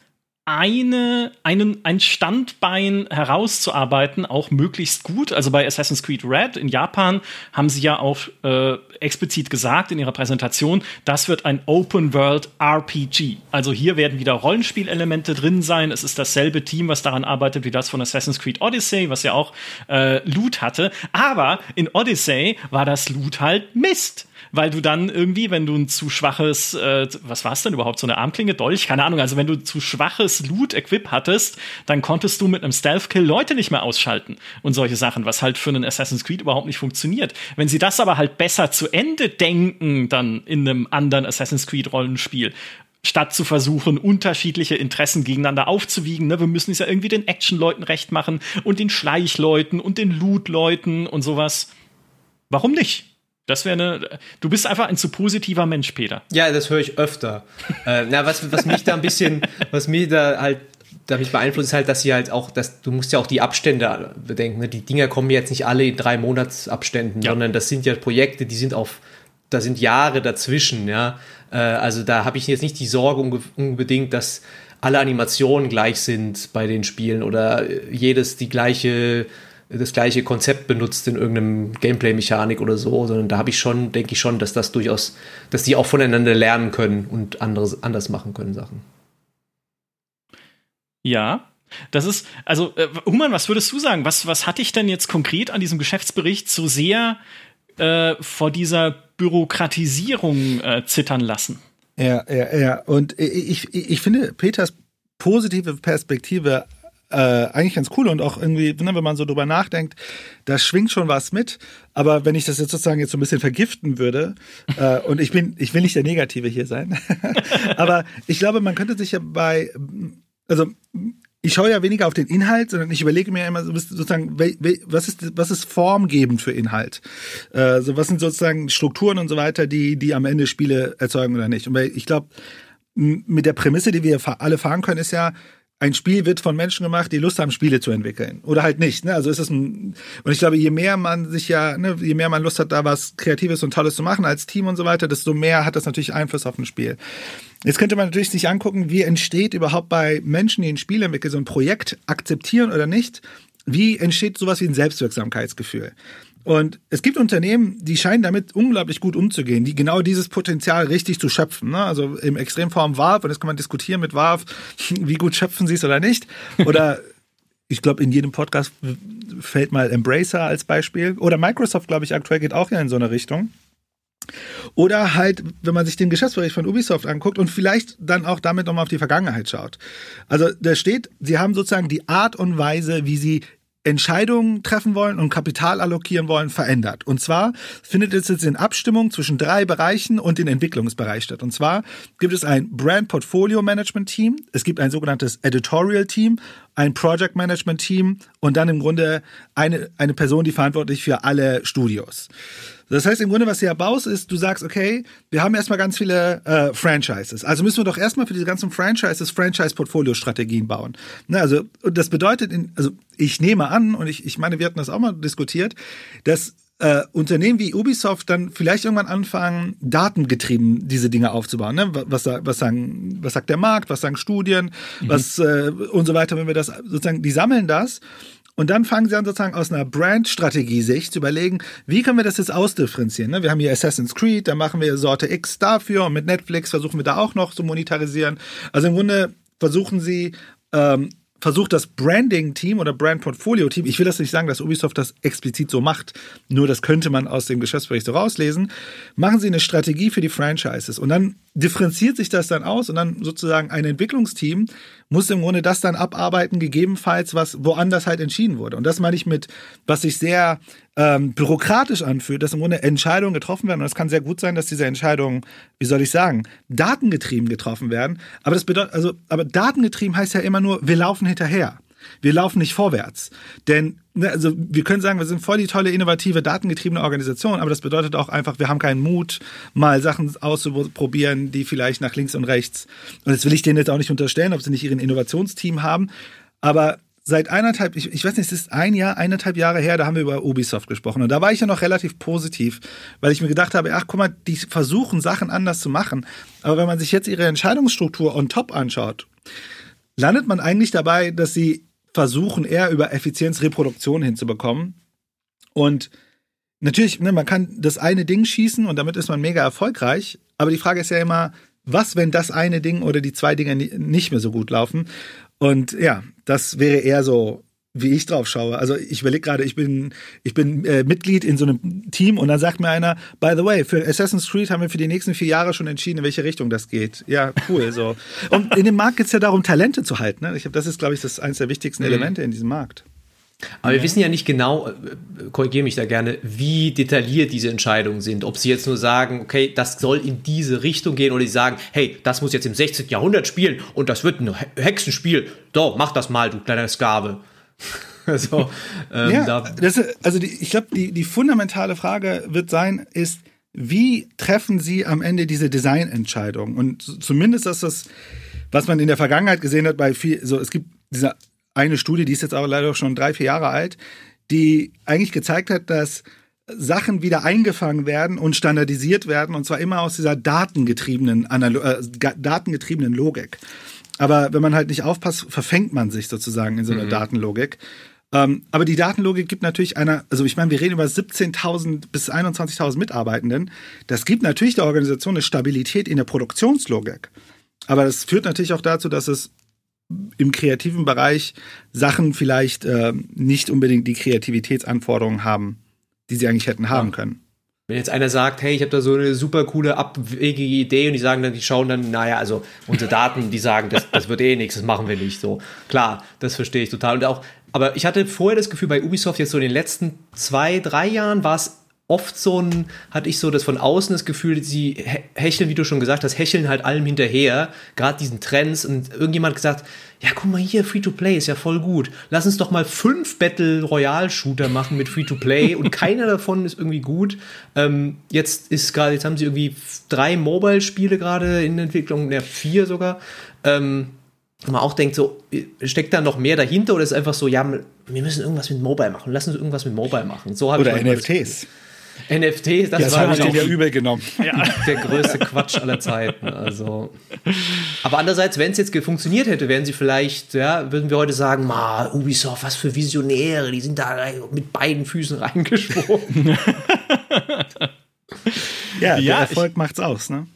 eine, einen, ein Standbein herauszuarbeiten, auch möglichst gut. Also bei Assassin's Creed Red in Japan haben sie ja auch äh, explizit gesagt in ihrer Präsentation, das wird ein Open World RPG. Also hier werden wieder Rollenspielelemente drin sein. Es ist dasselbe Team, was daran arbeitet wie das von Assassin's Creed Odyssey, was ja auch äh, Loot hatte. Aber in Odyssey war das Loot halt Mist. Weil du dann irgendwie, wenn du ein zu schwaches, äh, was war es denn überhaupt, so eine Armklinge, Dolch, keine Ahnung, also wenn du zu schwaches Loot-Equip hattest, dann konntest du mit einem Stealth-Kill Leute nicht mehr ausschalten und solche Sachen, was halt für einen Assassin's Creed überhaupt nicht funktioniert. Wenn sie das aber halt besser zu Ende denken, dann in einem anderen Assassin's Creed-Rollenspiel, statt zu versuchen, unterschiedliche Interessen gegeneinander aufzuwiegen. Ne? Wir müssen es ja irgendwie den Action-Leuten recht machen und den Schleichleuten und den Loot-Leuten und sowas. Warum nicht? Das wäre eine. Du bist einfach ein zu positiver Mensch, Peter. Ja, das höre ich öfter. äh, na, was, was mich da ein bisschen, was mich da halt da mich beeinflusst, ist halt, dass sie halt auch, dass du musst ja auch die Abstände bedenken. Ne? Die Dinger kommen jetzt nicht alle in drei Monatsabständen, ja. sondern das sind ja Projekte, die sind auf, da sind Jahre dazwischen, ja. Äh, also da habe ich jetzt nicht die Sorge unbedingt, dass alle Animationen gleich sind bei den Spielen oder jedes die gleiche das gleiche Konzept benutzt in irgendeinem Gameplay-Mechanik oder so, sondern da habe ich schon, denke ich schon, dass das durchaus, dass die auch voneinander lernen können und anderes, anders machen können Sachen. Ja, das ist, also, äh, Human, was würdest du sagen? Was, was hat dich denn jetzt konkret an diesem Geschäftsbericht so sehr äh, vor dieser Bürokratisierung äh, zittern lassen? Ja, ja, ja. Und ich, ich, ich finde Peters positive Perspektive äh, eigentlich ganz cool und auch irgendwie, ne, wenn man so drüber nachdenkt, da schwingt schon was mit. Aber wenn ich das jetzt sozusagen jetzt so ein bisschen vergiften würde, äh, und ich bin, ich will nicht der Negative hier sein, aber ich glaube, man könnte sich ja bei, also ich schaue ja weniger auf den Inhalt, sondern ich überlege mir immer sozusagen, was ist, was ist formgebend für Inhalt? Äh, so was sind sozusagen Strukturen und so weiter, die, die am Ende Spiele erzeugen oder nicht? Und ich glaube, mit der Prämisse, die wir alle fahren können, ist ja, ein Spiel wird von Menschen gemacht, die Lust haben, Spiele zu entwickeln. Oder halt nicht. Ne? Also ist es ein, und ich glaube, je mehr man sich ja, ne, je mehr man Lust hat, da was Kreatives und Tolles zu machen als Team und so weiter, desto mehr hat das natürlich Einfluss auf ein Spiel. Jetzt könnte man natürlich sich angucken, wie entsteht überhaupt bei Menschen, die ein Spiel entwickeln, so ein Projekt akzeptieren oder nicht. Wie entsteht sowas wie ein Selbstwirksamkeitsgefühl? Und es gibt Unternehmen, die scheinen damit unglaublich gut umzugehen, die genau dieses Potenzial richtig zu schöpfen. Ne? Also im Extremform Valve, und das kann man diskutieren mit Valve, wie gut schöpfen sie es oder nicht. Oder ich glaube, in jedem Podcast fällt mal Embracer als Beispiel. Oder Microsoft, glaube ich, aktuell geht auch ja in so eine Richtung. Oder halt, wenn man sich den Geschäftsbericht von Ubisoft anguckt und vielleicht dann auch damit nochmal auf die Vergangenheit schaut. Also da steht, sie haben sozusagen die Art und Weise, wie sie Entscheidungen treffen wollen und Kapital allokieren wollen, verändert. Und zwar findet es jetzt in Abstimmung zwischen drei Bereichen und den Entwicklungsbereich statt. Und zwar gibt es ein Brand Portfolio Management Team, es gibt ein sogenanntes Editorial Team, ein Project Management Team und dann im Grunde eine, eine Person, die verantwortlich für alle Studios. Das heißt im Grunde, was du ja baust, ist, du sagst, okay, wir haben erstmal ganz viele äh, Franchises. Also müssen wir doch erstmal für diese ganzen Franchises Franchise-Portfolio-Strategien bauen. Ne, also, und das bedeutet, in, also ich nehme an, und ich, ich meine, wir hatten das auch mal diskutiert, dass äh, Unternehmen wie Ubisoft dann vielleicht irgendwann anfangen, datengetrieben diese Dinge aufzubauen. Ne? Was, was, sagen, was sagt der Markt, was sagen Studien, mhm. was äh, und so weiter, wenn wir das sozusagen, die sammeln das und dann fangen sie an, sozusagen aus einer Brand-Strategie-Sicht zu überlegen, wie können wir das jetzt ausdifferenzieren? Ne? Wir haben hier Assassin's Creed, da machen wir Sorte X dafür und mit Netflix versuchen wir da auch noch zu monetarisieren. Also im Grunde versuchen sie ähm, versucht das Branding-Team oder Brand-Portfolio-Team, ich will das nicht sagen, dass Ubisoft das explizit so macht, nur das könnte man aus dem Geschäftsbericht so rauslesen, machen sie eine Strategie für die Franchises und dann differenziert sich das dann aus und dann sozusagen ein Entwicklungsteam muss im Grunde das dann abarbeiten, gegebenenfalls, was woanders halt entschieden wurde. Und das meine ich mit, was sich sehr ähm, bürokratisch anfühlt, dass im Grunde Entscheidungen getroffen werden. Und es kann sehr gut sein, dass diese Entscheidungen, wie soll ich sagen, datengetrieben getroffen werden. Aber das bedeutet, also, aber datengetrieben heißt ja immer nur, wir laufen hinterher. Wir laufen nicht vorwärts. Denn, ne, also wir können sagen, wir sind voll die tolle, innovative, datengetriebene Organisation, aber das bedeutet auch einfach, wir haben keinen Mut, mal Sachen auszuprobieren, die vielleicht nach links und rechts. Und jetzt will ich denen jetzt auch nicht unterstellen, ob sie nicht ihren Innovationsteam haben, aber seit eineinhalb, ich, ich weiß nicht, es ist ein Jahr, eineinhalb Jahre her, da haben wir über Ubisoft gesprochen. Und da war ich ja noch relativ positiv, weil ich mir gedacht habe, ach guck mal, die versuchen Sachen anders zu machen. Aber wenn man sich jetzt ihre Entscheidungsstruktur on top anschaut, landet man eigentlich dabei, dass sie versuchen, eher über Effizienz Reproduktion hinzubekommen. Und natürlich, ne, man kann das eine Ding schießen und damit ist man mega erfolgreich. Aber die Frage ist ja immer, was, wenn das eine Ding oder die zwei Dinge nicht mehr so gut laufen? Und ja, das wäre eher so wie ich drauf schaue. Also ich überlege gerade, ich bin, ich bin äh, Mitglied in so einem Team und dann sagt mir einer, by the way, für Assassin's Creed haben wir für die nächsten vier Jahre schon entschieden, in welche Richtung das geht. Ja, cool. so. Und in dem Markt geht es ja darum, Talente zu halten. Ne? Ich hab, das ist, glaube ich, das eines der wichtigsten mhm. Elemente in diesem Markt. Aber ja. wir wissen ja nicht genau, äh, korrigiere mich da gerne, wie detailliert diese Entscheidungen sind. Ob sie jetzt nur sagen, okay, das soll in diese Richtung gehen oder sie sagen, hey, das muss jetzt im 16. Jahrhundert spielen und das wird ein Hexenspiel. Doch, mach das mal, du kleiner Sklave. also, ähm, ja, das, also die, ich glaube, die, die fundamentale Frage wird sein, ist, wie treffen Sie am Ende diese Designentscheidung? Und zumindest ist das, was man in der Vergangenheit gesehen hat, bei viel, so es gibt diese eine Studie, die ist jetzt auch leider schon drei, vier Jahre alt, die eigentlich gezeigt hat, dass Sachen wieder eingefangen werden und standardisiert werden und zwar immer aus dieser datengetriebenen, Analo äh, datengetriebenen Logik. Aber wenn man halt nicht aufpasst, verfängt man sich sozusagen in so einer mhm. Datenlogik. Ähm, aber die Datenlogik gibt natürlich einer, also ich meine, wir reden über 17.000 bis 21.000 Mitarbeitenden. Das gibt natürlich der Organisation eine Stabilität in der Produktionslogik. Aber das führt natürlich auch dazu, dass es im kreativen Bereich Sachen vielleicht äh, nicht unbedingt die Kreativitätsanforderungen haben, die sie eigentlich hätten haben ja. können. Wenn jetzt einer sagt, hey, ich habe da so eine super coole, abwegige Idee und die sagen dann, die schauen dann, naja, also unsere Daten, die sagen, das, das wird eh nichts, das machen wir nicht so. Klar, das verstehe ich total. Und auch, aber ich hatte vorher das Gefühl, bei Ubisoft jetzt so in den letzten zwei, drei Jahren war es oft so ein, hatte ich so das von außen das Gefühl, sie hecheln, wie du schon gesagt hast, hecheln halt allem hinterher, gerade diesen Trends und irgendjemand gesagt, ja, guck mal hier, Free-to-Play ist ja voll gut. Lass uns doch mal fünf Battle Royale Shooter machen mit Free-to-Play und keiner davon ist irgendwie gut. Ähm, jetzt ist gerade, jetzt haben sie irgendwie drei Mobile-Spiele gerade in Entwicklung, ne, vier sogar. Ähm, man auch denkt, so, steckt da noch mehr dahinter oder ist einfach so, ja, wir müssen irgendwas mit Mobile machen, lass uns irgendwas mit Mobile machen. So oder NFTs. NFTs, das, das war ich ja übel genommen. Ja. Der größte Quatsch aller Zeiten. Also. Aber andererseits, wenn es jetzt funktioniert hätte, wären sie vielleicht, ja, würden wir heute sagen, ma, Ubisoft, was für Visionäre, die sind da mit beiden Füßen reingesprungen. ja, der Erfolg ich, macht's aus, ne?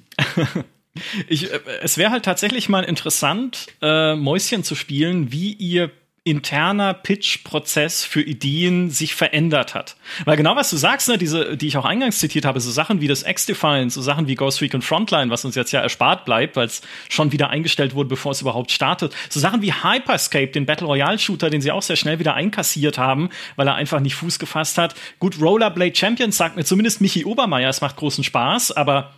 ich, äh, es wäre halt tatsächlich mal interessant, äh, Mäuschen zu spielen, wie ihr interner Pitch-Prozess für Ideen sich verändert hat. Weil genau was du sagst, ne, diese, die ich auch eingangs zitiert habe, so Sachen wie das X-Defiance, so Sachen wie Ghost Recon Frontline, was uns jetzt ja erspart bleibt, weil es schon wieder eingestellt wurde, bevor es überhaupt startet. So Sachen wie Hyperscape, den Battle Royale Shooter, den sie auch sehr schnell wieder einkassiert haben, weil er einfach nicht Fuß gefasst hat. Gut, Rollerblade Champions sagt mir zumindest Michi Obermeier, es macht großen Spaß, aber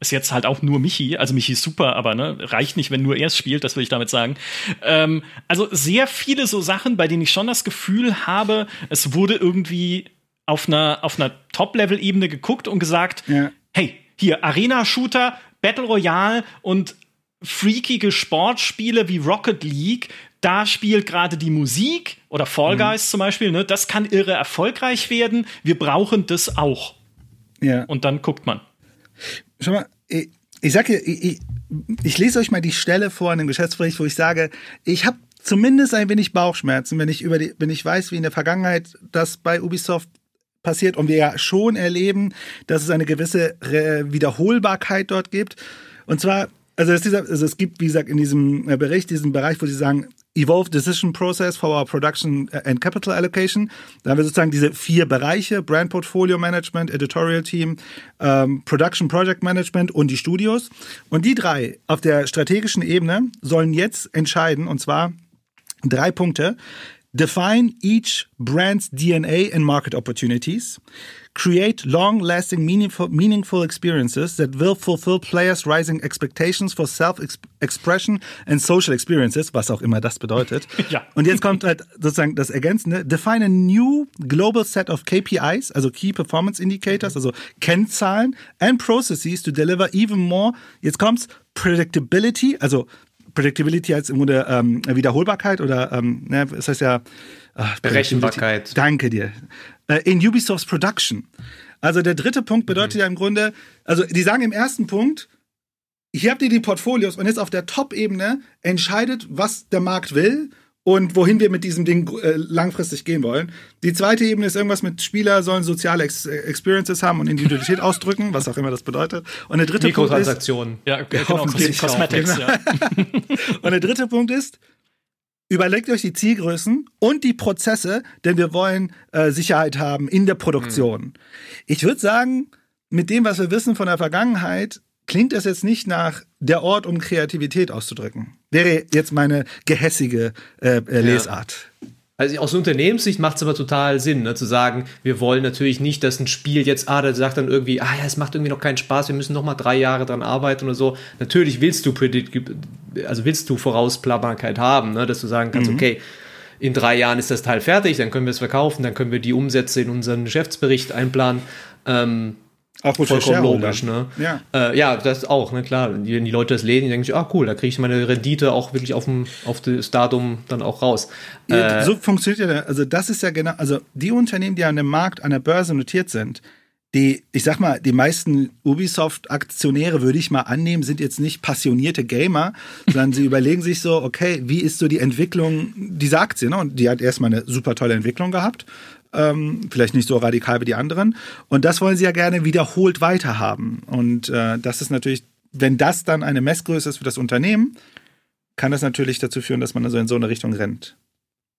ist jetzt halt auch nur Michi, also Michi ist super, aber ne, reicht nicht, wenn nur er es spielt, das will ich damit sagen. Ähm, also sehr viele so Sachen, bei denen ich schon das Gefühl habe, es wurde irgendwie auf einer, auf einer Top-Level-Ebene geguckt und gesagt, ja. hey, hier, Arena-Shooter, Battle Royale und freakige Sportspiele wie Rocket League, da spielt gerade die Musik oder Fall mhm. Guys mhm. zum Beispiel, ne, das kann irre erfolgreich werden. Wir brauchen das auch. Ja. Und dann guckt man. Schau mal, ich, ich sage, ich, ich, lese euch mal die Stelle vor in dem Geschäftsbericht, wo ich sage, ich habe zumindest ein wenig Bauchschmerzen, wenn ich über die, wenn ich weiß, wie in der Vergangenheit das bei Ubisoft passiert und wir ja schon erleben, dass es eine gewisse Wiederholbarkeit dort gibt. Und zwar, also, dieser, also es gibt, wie gesagt, in diesem äh, Bericht diesen Bereich, wo sie sagen, Evolved Decision Process for our Production and Capital Allocation. Da haben wir sozusagen diese vier Bereiche, Brand Portfolio Management, Editorial Team, ähm, Production Project Management und die Studios. Und die drei auf der strategischen Ebene sollen jetzt entscheiden, und zwar drei Punkte. Define each brand's DNA and market opportunities. Create long lasting, meaningful, meaningful experiences that will fulfill players' rising expectations for self-expression and social experiences, was auch immer das bedeutet. ja. Und jetzt kommt halt sozusagen das Ergänzende. Define a new global set of KPIs, also Key Performance Indicators, also Kennzahlen and processes to deliver even more. Jetzt kommt's Predictability, also Predictability als im Grunde ähm, Wiederholbarkeit oder ähm, ne, das heißt ja ach, Berechenbarkeit. Danke dir äh, in Ubisofts Production. Also der dritte Punkt bedeutet mhm. ja im Grunde, also die sagen im ersten Punkt, hier habt ihr die Portfolios und jetzt auf der Top-Ebene entscheidet, was der Markt will und wohin wir mit diesem Ding äh, langfristig gehen wollen. Die zweite Ebene ist irgendwas mit Spieler sollen soziale Ex äh, Experiences haben und Individualität ausdrücken, was auch immer das bedeutet. Und der dritte Punkt ist ja, genau, Cosmetics, ja. und der dritte Punkt ist überlegt euch die Zielgrößen und die Prozesse, denn wir wollen äh, Sicherheit haben in der Produktion. Mhm. Ich würde sagen, mit dem, was wir wissen von der Vergangenheit, klingt das jetzt nicht nach der Ort, um Kreativität auszudrücken. Wäre jetzt meine gehässige äh, äh Lesart. Ja. Also aus Unternehmenssicht macht es aber total Sinn, ne, zu sagen, wir wollen natürlich nicht, dass ein Spiel jetzt, ah, der sagt dann irgendwie, ah ja, es macht irgendwie noch keinen Spaß, wir müssen noch mal drei Jahre dran arbeiten oder so. Natürlich willst du Predict, also willst du Vorausplapperbarkeit haben, ne, dass du sagen kannst, mhm. okay, in drei Jahren ist das Teil fertig, dann können wir es verkaufen, dann können wir die Umsätze in unseren Geschäftsbericht einplanen. Ähm, auch gut Vollkommen logisch, ne? Ja. Äh, ja, das auch, ne, klar. Wenn die Leute das lesen, die denken sich, ah, cool, da kriege ich meine Rendite auch wirklich auf, dem, auf das Datum dann auch raus. Ja, äh, so funktioniert ja, also das ist ja genau, also die Unternehmen, die an dem Markt, an der Börse notiert sind, die, ich sag mal, die meisten Ubisoft-Aktionäre, würde ich mal annehmen, sind jetzt nicht passionierte Gamer, sondern sie überlegen sich so, okay, wie ist so die Entwicklung dieser Aktie? Ne? Und die hat erstmal eine super tolle Entwicklung gehabt ähm, vielleicht nicht so radikal wie die anderen. Und das wollen sie ja gerne wiederholt weiterhaben. Und äh, das ist natürlich, wenn das dann eine Messgröße ist für das Unternehmen, kann das natürlich dazu führen, dass man also in so eine Richtung rennt.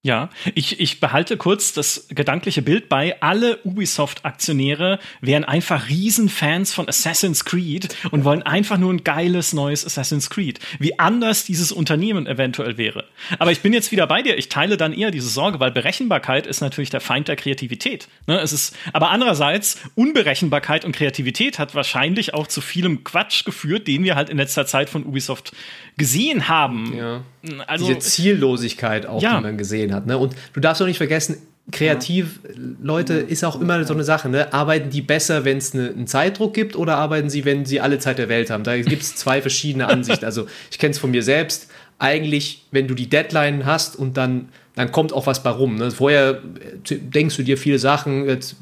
Ja, ich, ich behalte kurz das gedankliche Bild bei. Alle Ubisoft-Aktionäre wären einfach Riesenfans von Assassin's Creed und wollen einfach nur ein geiles neues Assassin's Creed. Wie anders dieses Unternehmen eventuell wäre. Aber ich bin jetzt wieder bei dir. Ich teile dann eher diese Sorge, weil Berechenbarkeit ist natürlich der Feind der Kreativität. Ne, es ist, aber andererseits, Unberechenbarkeit und Kreativität hat wahrscheinlich auch zu vielem Quatsch geführt, den wir halt in letzter Zeit von Ubisoft gesehen haben. Ja. Also, Diese Ziellosigkeit auch, ja. die man gesehen hat. Ne? Und du darfst auch nicht vergessen, kreativ Leute ist auch immer so eine Sache. Ne? Arbeiten die besser, wenn es ne, einen Zeitdruck gibt oder arbeiten sie, wenn sie alle Zeit der Welt haben? Da gibt es zwei verschiedene Ansichten. Also ich kenne es von mir selbst. Eigentlich, wenn du die Deadline hast und dann, dann kommt auch was bei rum. Ne? Vorher äh, denkst du dir viele Sachen, jetzt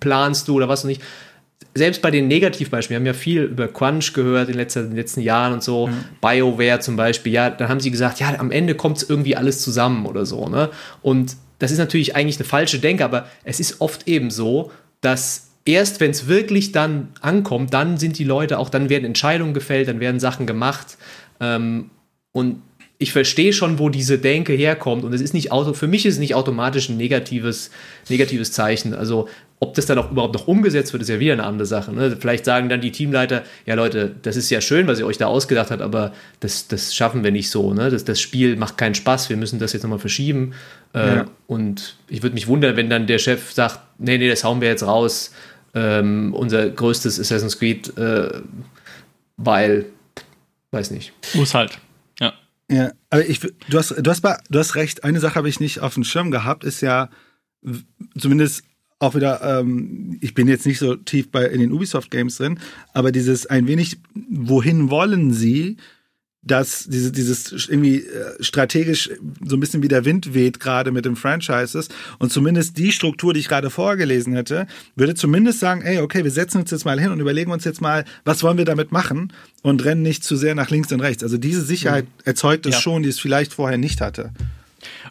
planst du oder was nicht selbst bei den Negativbeispielen, wir haben ja viel über Crunch gehört in, letzter, in den letzten Jahren und so, mhm. BioWare zum Beispiel, ja, dann haben sie gesagt, ja, am Ende kommt es irgendwie alles zusammen oder so, ne? Und das ist natürlich eigentlich eine falsche Denke, aber es ist oft eben so, dass erst wenn es wirklich dann ankommt, dann sind die Leute auch, dann werden Entscheidungen gefällt, dann werden Sachen gemacht ähm, und ich verstehe schon, wo diese Denke herkommt und es ist nicht auto, für mich ist es nicht automatisch ein negatives, negatives Zeichen. Also ob das dann auch überhaupt noch umgesetzt wird, ist ja wieder eine andere Sache. Ne? Vielleicht sagen dann die Teamleiter, ja Leute, das ist ja schön, was ihr euch da ausgedacht habt, aber das, das schaffen wir nicht so. Ne? Das, das Spiel macht keinen Spaß, wir müssen das jetzt nochmal verschieben. Äh, ja. Und ich würde mich wundern, wenn dann der Chef sagt, nee, nee, das hauen wir jetzt raus. Ähm, unser größtes Assassin's Creed, äh, weil, weiß nicht. Muss halt. Ja, aber ich, du hast, du hast, du hast recht. Eine Sache habe ich nicht auf dem Schirm gehabt, ist ja zumindest auch wieder, ähm, ich bin jetzt nicht so tief bei in den Ubisoft Games drin, aber dieses ein wenig, wohin wollen sie? dass diese, dieses irgendwie äh, strategisch so ein bisschen wie der Wind weht, gerade mit den Franchises. Und zumindest die Struktur, die ich gerade vorgelesen hätte, würde zumindest sagen, ey, okay, wir setzen uns jetzt mal hin und überlegen uns jetzt mal, was wollen wir damit machen und rennen nicht zu sehr nach links und rechts. Also diese Sicherheit mhm. erzeugt es ja. schon, die es vielleicht vorher nicht hatte.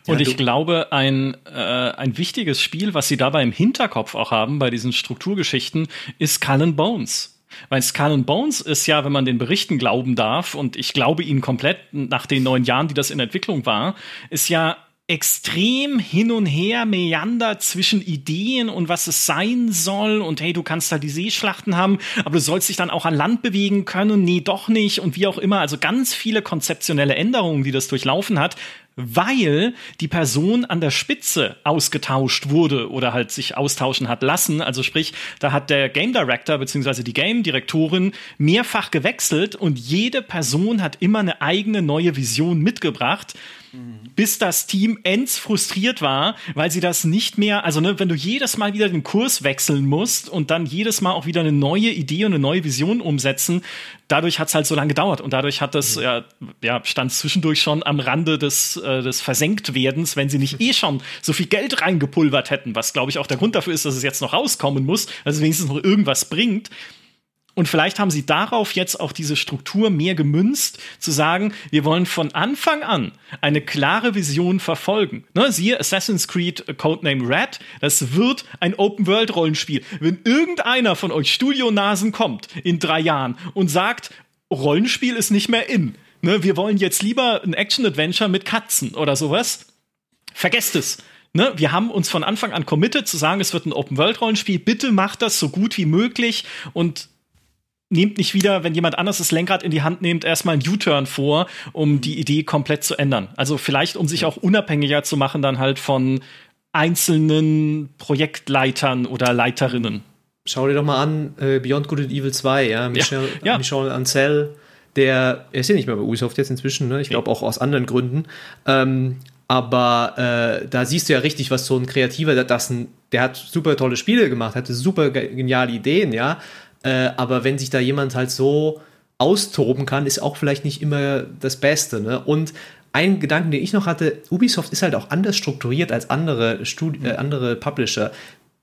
Und ja, ich glaube, ein, äh, ein wichtiges Spiel, was sie dabei im Hinterkopf auch haben bei diesen Strukturgeschichten, ist Skull and Bones. Weil Skull and Bones ist ja, wenn man den Berichten glauben darf, und ich glaube ihnen komplett nach den neun Jahren, die das in Entwicklung war, ist ja extrem hin und her meandert zwischen Ideen und was es sein soll und hey, du kannst da die Seeschlachten haben, aber du sollst dich dann auch an Land bewegen können, nee, doch nicht und wie auch immer. Also ganz viele konzeptionelle Änderungen, die das durchlaufen hat, weil die Person an der Spitze ausgetauscht wurde oder halt sich austauschen hat lassen. Also sprich, da hat der Game Director bzw. die Game Direktorin mehrfach gewechselt und jede Person hat immer eine eigene neue Vision mitgebracht bis das Team ends frustriert war, weil sie das nicht mehr, also ne, wenn du jedes Mal wieder den Kurs wechseln musst und dann jedes Mal auch wieder eine neue Idee und eine neue Vision umsetzen, dadurch hat es halt so lange gedauert und dadurch hat das, mhm. ja, ja, stand zwischendurch schon am Rande des, äh, des Versenktwerdens, wenn sie nicht eh schon so viel Geld reingepulvert hätten, was glaube ich auch der Grund dafür ist, dass es jetzt noch rauskommen muss, also wenigstens noch irgendwas bringt. Und vielleicht haben sie darauf jetzt auch diese Struktur mehr gemünzt, zu sagen, wir wollen von Anfang an eine klare Vision verfolgen. Ne, siehe Assassin's Creed äh, Codename Red, das wird ein Open-World-Rollenspiel. Wenn irgendeiner von euch Studionasen kommt in drei Jahren und sagt, Rollenspiel ist nicht mehr in, ne, wir wollen jetzt lieber ein Action-Adventure mit Katzen oder sowas. Vergesst es. Ne, wir haben uns von Anfang an committed zu sagen, es wird ein Open-World-Rollenspiel. Bitte macht das so gut wie möglich und nehmt nicht wieder, wenn jemand anders das Lenkrad in die Hand nimmt, erstmal einen U-Turn vor, um die Idee komplett zu ändern. Also vielleicht, um sich auch unabhängiger zu machen, dann halt von einzelnen Projektleitern oder Leiterinnen. Schau dir doch mal an, äh, Beyond Good and Evil 2, ja, Michel, ja. Michel Ancel, der, er ist ja nicht mehr bei Ubisoft jetzt inzwischen, ne? ich glaube auch aus anderen Gründen, ähm, aber äh, da siehst du ja richtig, was so ein Kreativer, das ein, der hat super tolle Spiele gemacht, hatte super geniale Ideen, ja, äh, aber wenn sich da jemand halt so austoben kann, ist auch vielleicht nicht immer das Beste, ne, und ein Gedanken, den ich noch hatte, Ubisoft ist halt auch anders strukturiert als andere, Studi äh, andere Publisher.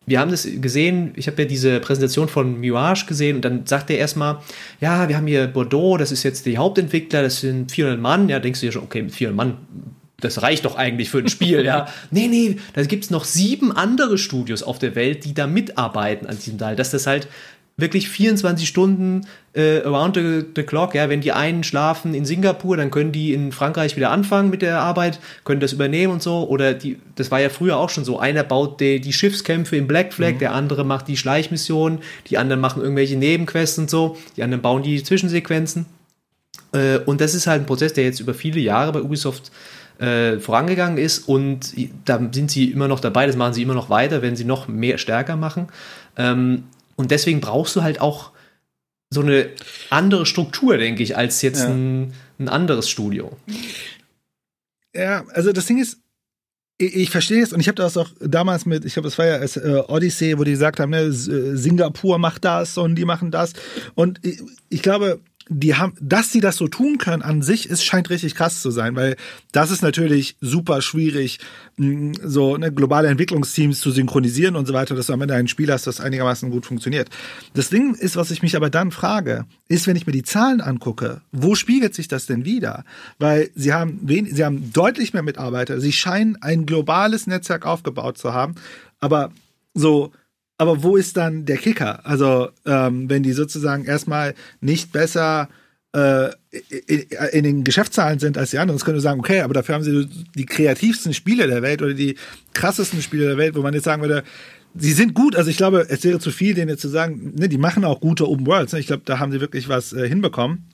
Wir haben das gesehen, ich habe ja diese Präsentation von Mirage gesehen und dann sagt er erstmal, ja, wir haben hier Bordeaux, das ist jetzt die Hauptentwickler, das sind 400 Mann. Ja, denkst du dir schon, okay, mit 400 Mann, das reicht doch eigentlich für ein Spiel, ja. Nee, nee, da gibt es noch sieben andere Studios auf der Welt, die da mitarbeiten an diesem Teil, dass das halt wirklich 24 Stunden äh, around the, the, clock. Ja, wenn die einen schlafen in Singapur, dann können die in Frankreich wieder anfangen mit der Arbeit, können das übernehmen und so. Oder die, das war ja früher auch schon so. Einer baut die, die Schiffskämpfe im Black Flag, mhm. der andere macht die Schleichmissionen, die anderen machen irgendwelche Nebenquests und so, die anderen bauen die Zwischensequenzen. Äh, und das ist halt ein Prozess, der jetzt über viele Jahre bei Ubisoft äh, vorangegangen ist und da sind sie immer noch dabei, das machen sie immer noch weiter, wenn sie noch mehr stärker machen. Ähm, und deswegen brauchst du halt auch so eine andere Struktur, denke ich, als jetzt ja. ein, ein anderes Studio. Ja, also das Ding ist, ich, verstehe es und ich habe das auch damals mit, ich glaube, das war ja als, äh, Odyssey, wo die gesagt haben, ne, äh, Singapur macht das und die machen das. Und ich, ich glaube, die haben, dass sie das so tun können an sich, es scheint richtig krass zu sein, weil das ist natürlich super schwierig, so ne, globale Entwicklungsteams zu synchronisieren und so weiter, dass du am Ende ein Spiel hast, das einigermaßen gut funktioniert. Das Ding ist, was ich mich aber dann frage, ist, wenn ich mir die Zahlen angucke, wo spiegelt sich das denn wieder? Weil sie haben, wen, sie haben deutlich mehr Mitarbeiter, sie scheinen ein globales Netzwerk aufgebaut zu haben, aber so aber wo ist dann der Kicker? Also, ähm, wenn die sozusagen erstmal nicht besser äh, in den Geschäftszahlen sind als die anderen, das können wir sagen, okay, aber dafür haben sie die kreativsten Spiele der Welt oder die krassesten Spiele der Welt, wo man jetzt sagen würde, sie sind gut, also ich glaube, es wäre zu viel, denen jetzt zu sagen, ne, die machen auch gute Open Worlds. Ne? Ich glaube, da haben sie wirklich was äh, hinbekommen.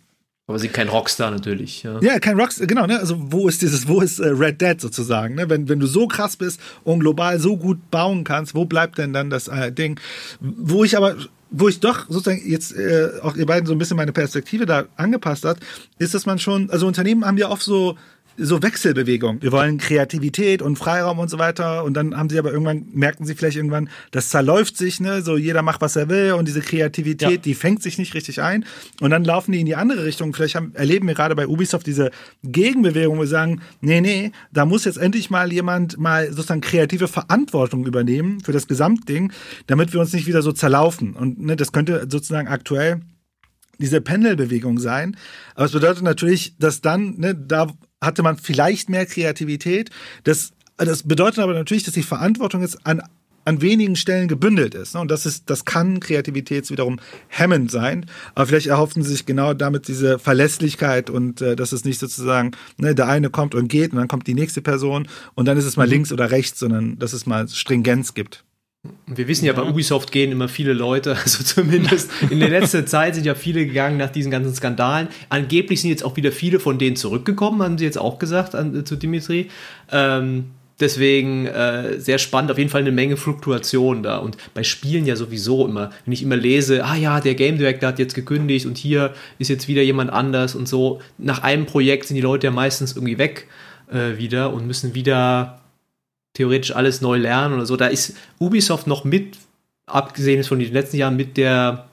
Aber sie kein Rockstar natürlich. Ja, ja kein Rockstar, genau. Ne? Also wo ist dieses, wo ist äh, Red Dead sozusagen? Ne? Wenn, wenn du so krass bist und global so gut bauen kannst, wo bleibt denn dann das äh, Ding? Wo ich aber wo ich doch sozusagen jetzt äh, auch ihr beiden so ein bisschen meine Perspektive da angepasst hat, ist, dass man schon, also Unternehmen haben ja oft so so Wechselbewegung. Wir wollen Kreativität und Freiraum und so weiter. Und dann haben sie aber irgendwann, merken sie vielleicht irgendwann, das zerläuft sich, ne? So jeder macht, was er will und diese Kreativität, ja. die fängt sich nicht richtig ein. Und dann laufen die in die andere Richtung. Vielleicht haben, erleben wir gerade bei Ubisoft diese Gegenbewegung, wo wir sagen, nee, nee, da muss jetzt endlich mal jemand mal sozusagen kreative Verantwortung übernehmen für das Gesamtding, damit wir uns nicht wieder so zerlaufen. Und ne, das könnte sozusagen aktuell diese Pendelbewegung sein. Aber es bedeutet natürlich, dass dann, ne, da hatte man vielleicht mehr Kreativität. Das, das bedeutet aber natürlich, dass die Verantwortung jetzt an an wenigen Stellen gebündelt ist. Ne? Und das ist, das kann Kreativität wiederum hemmend sein. Aber vielleicht erhoffen sie sich genau damit diese Verlässlichkeit und äh, dass es nicht sozusagen, ne, der eine kommt und geht und dann kommt die nächste Person und dann ist es mal mhm. links oder rechts, sondern dass es mal Stringenz gibt. Wir wissen ja, bei Ubisoft gehen immer viele Leute, also zumindest in der letzten Zeit sind ja viele gegangen nach diesen ganzen Skandalen. Angeblich sind jetzt auch wieder viele von denen zurückgekommen, haben sie jetzt auch gesagt an, äh, zu Dimitri. Ähm, deswegen äh, sehr spannend, auf jeden Fall eine Menge Fluktuation da. Und bei Spielen ja sowieso immer, wenn ich immer lese, ah ja, der Game Director hat jetzt gekündigt und hier ist jetzt wieder jemand anders und so. Nach einem Projekt sind die Leute ja meistens irgendwie weg äh, wieder und müssen wieder theoretisch alles neu lernen oder so. Da ist Ubisoft noch mit, abgesehen von den letzten Jahren, mit der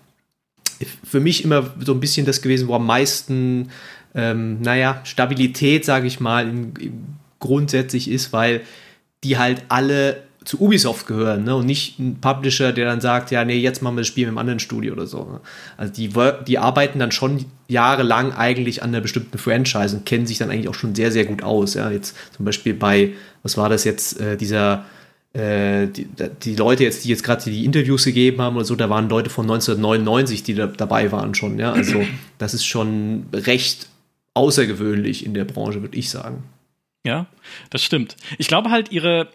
für mich immer so ein bisschen das gewesen, wo am meisten, ähm, naja, Stabilität, sage ich mal, in, in grundsätzlich ist, weil die halt alle zu Ubisoft gehören ne? und nicht ein Publisher, der dann sagt, ja, nee, jetzt machen wir das Spiel mit einem anderen Studio oder so. Ne? Also die, die arbeiten dann schon jahrelang eigentlich an einer bestimmten Franchise und kennen sich dann eigentlich auch schon sehr, sehr gut aus. Ja? Jetzt zum Beispiel bei, was war das jetzt, äh, dieser äh, die, die, Leute jetzt, die jetzt gerade die Interviews gegeben haben oder so, da waren Leute von 1999, die da dabei waren schon, ja. Also das ist schon recht außergewöhnlich in der Branche, würde ich sagen. Ja, das stimmt. Ich glaube halt, ihre,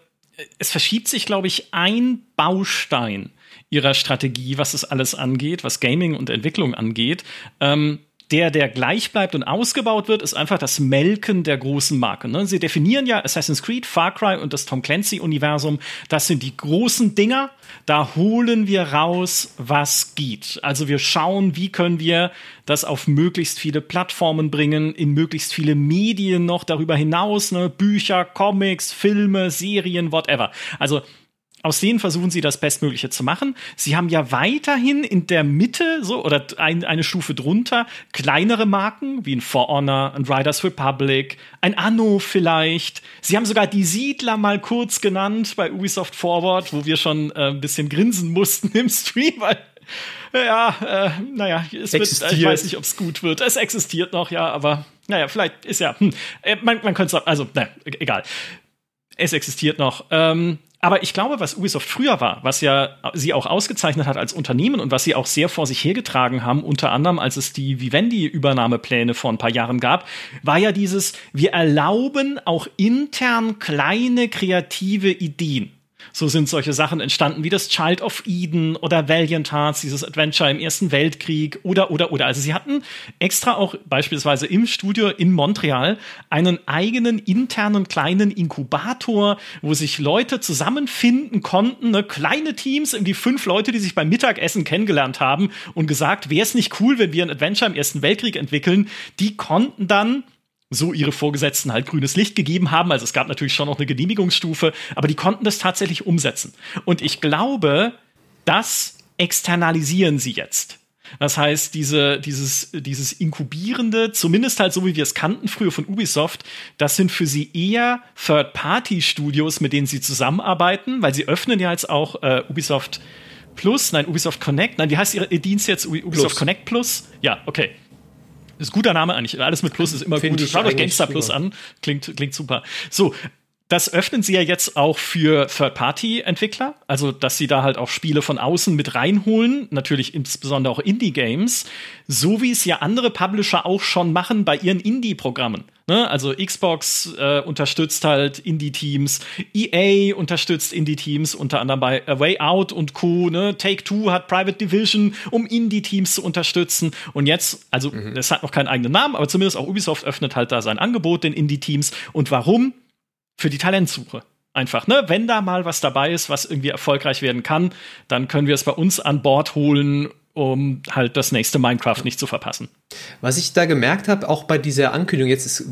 es verschiebt sich, glaube ich, ein Baustein ihrer Strategie, was es alles angeht, was Gaming und Entwicklung angeht. Ähm, der, der gleich bleibt und ausgebaut wird, ist einfach das Melken der großen Marken. Ne? Sie definieren ja Assassin's Creed, Far Cry und das Tom Clancy-Universum. Das sind die großen Dinger. Da holen wir raus, was geht. Also wir schauen, wie können wir das auf möglichst viele Plattformen bringen, in möglichst viele Medien noch darüber hinaus, ne? Bücher, Comics, Filme, Serien, whatever. Also aus denen versuchen sie das Bestmögliche zu machen. Sie haben ja weiterhin in der Mitte so oder ein, eine Stufe drunter kleinere Marken wie ein For Honor, ein Riders Republic, ein Anno vielleicht. Sie haben sogar die Siedler mal kurz genannt bei Ubisoft Forward, wo wir schon äh, ein bisschen grinsen mussten im Stream, weil ja, äh, naja, es wird, ich weiß nicht, ob es gut wird. Es existiert noch, ja, aber naja, vielleicht ist ja, hm, äh, man, man könnte es, also, naja, egal. Es existiert noch. Ähm, aber ich glaube, was Ubisoft früher war, was ja sie auch ausgezeichnet hat als Unternehmen und was sie auch sehr vor sich hergetragen haben, unter anderem als es die Vivendi-Übernahmepläne vor ein paar Jahren gab, war ja dieses, wir erlauben auch intern kleine kreative Ideen. So sind solche Sachen entstanden wie das Child of Eden oder Valiant Hearts, dieses Adventure im Ersten Weltkrieg oder, oder, oder. Also sie hatten extra auch beispielsweise im Studio in Montreal einen eigenen internen kleinen Inkubator, wo sich Leute zusammenfinden konnten, ne? kleine Teams, irgendwie fünf Leute, die sich beim Mittagessen kennengelernt haben und gesagt, wäre es nicht cool, wenn wir ein Adventure im Ersten Weltkrieg entwickeln, die konnten dann so ihre Vorgesetzten halt grünes Licht gegeben haben. Also es gab natürlich schon noch eine Genehmigungsstufe, aber die konnten das tatsächlich umsetzen. Und ich glaube, das externalisieren sie jetzt. Das heißt, diese, dieses, dieses Inkubierende, zumindest halt so wie wir es kannten früher von Ubisoft, das sind für sie eher Third-Party-Studios, mit denen sie zusammenarbeiten, weil sie öffnen ja jetzt auch äh, Ubisoft Plus, nein, Ubisoft Connect, nein, wie heißt ihr Dienst jetzt? Ubisoft Plus. Connect Plus? Ja, okay. Ist ein guter Name eigentlich. Alles mit Plus ist immer Find gut. Schaut euch Gangster Plus an. Klingt, klingt super. So. Das öffnen sie ja jetzt auch für Third-Party-Entwickler, also dass sie da halt auch Spiele von außen mit reinholen, natürlich insbesondere auch Indie-Games, so wie es ja andere Publisher auch schon machen bei ihren Indie-Programmen. Ne? Also Xbox äh, unterstützt halt Indie-Teams, EA unterstützt Indie-Teams, unter anderem bei A Way Out und Co. Ne? Take-Two hat Private Division, um Indie-Teams zu unterstützen. Und jetzt, also mhm. es hat noch keinen eigenen Namen, aber zumindest auch Ubisoft öffnet halt da sein Angebot den Indie-Teams. Und warum? Für die Talentsuche einfach, ne? Wenn da mal was dabei ist, was irgendwie erfolgreich werden kann, dann können wir es bei uns an Bord holen um halt das nächste Minecraft nicht zu verpassen. Was ich da gemerkt habe, auch bei dieser Ankündigung, jetzt ist,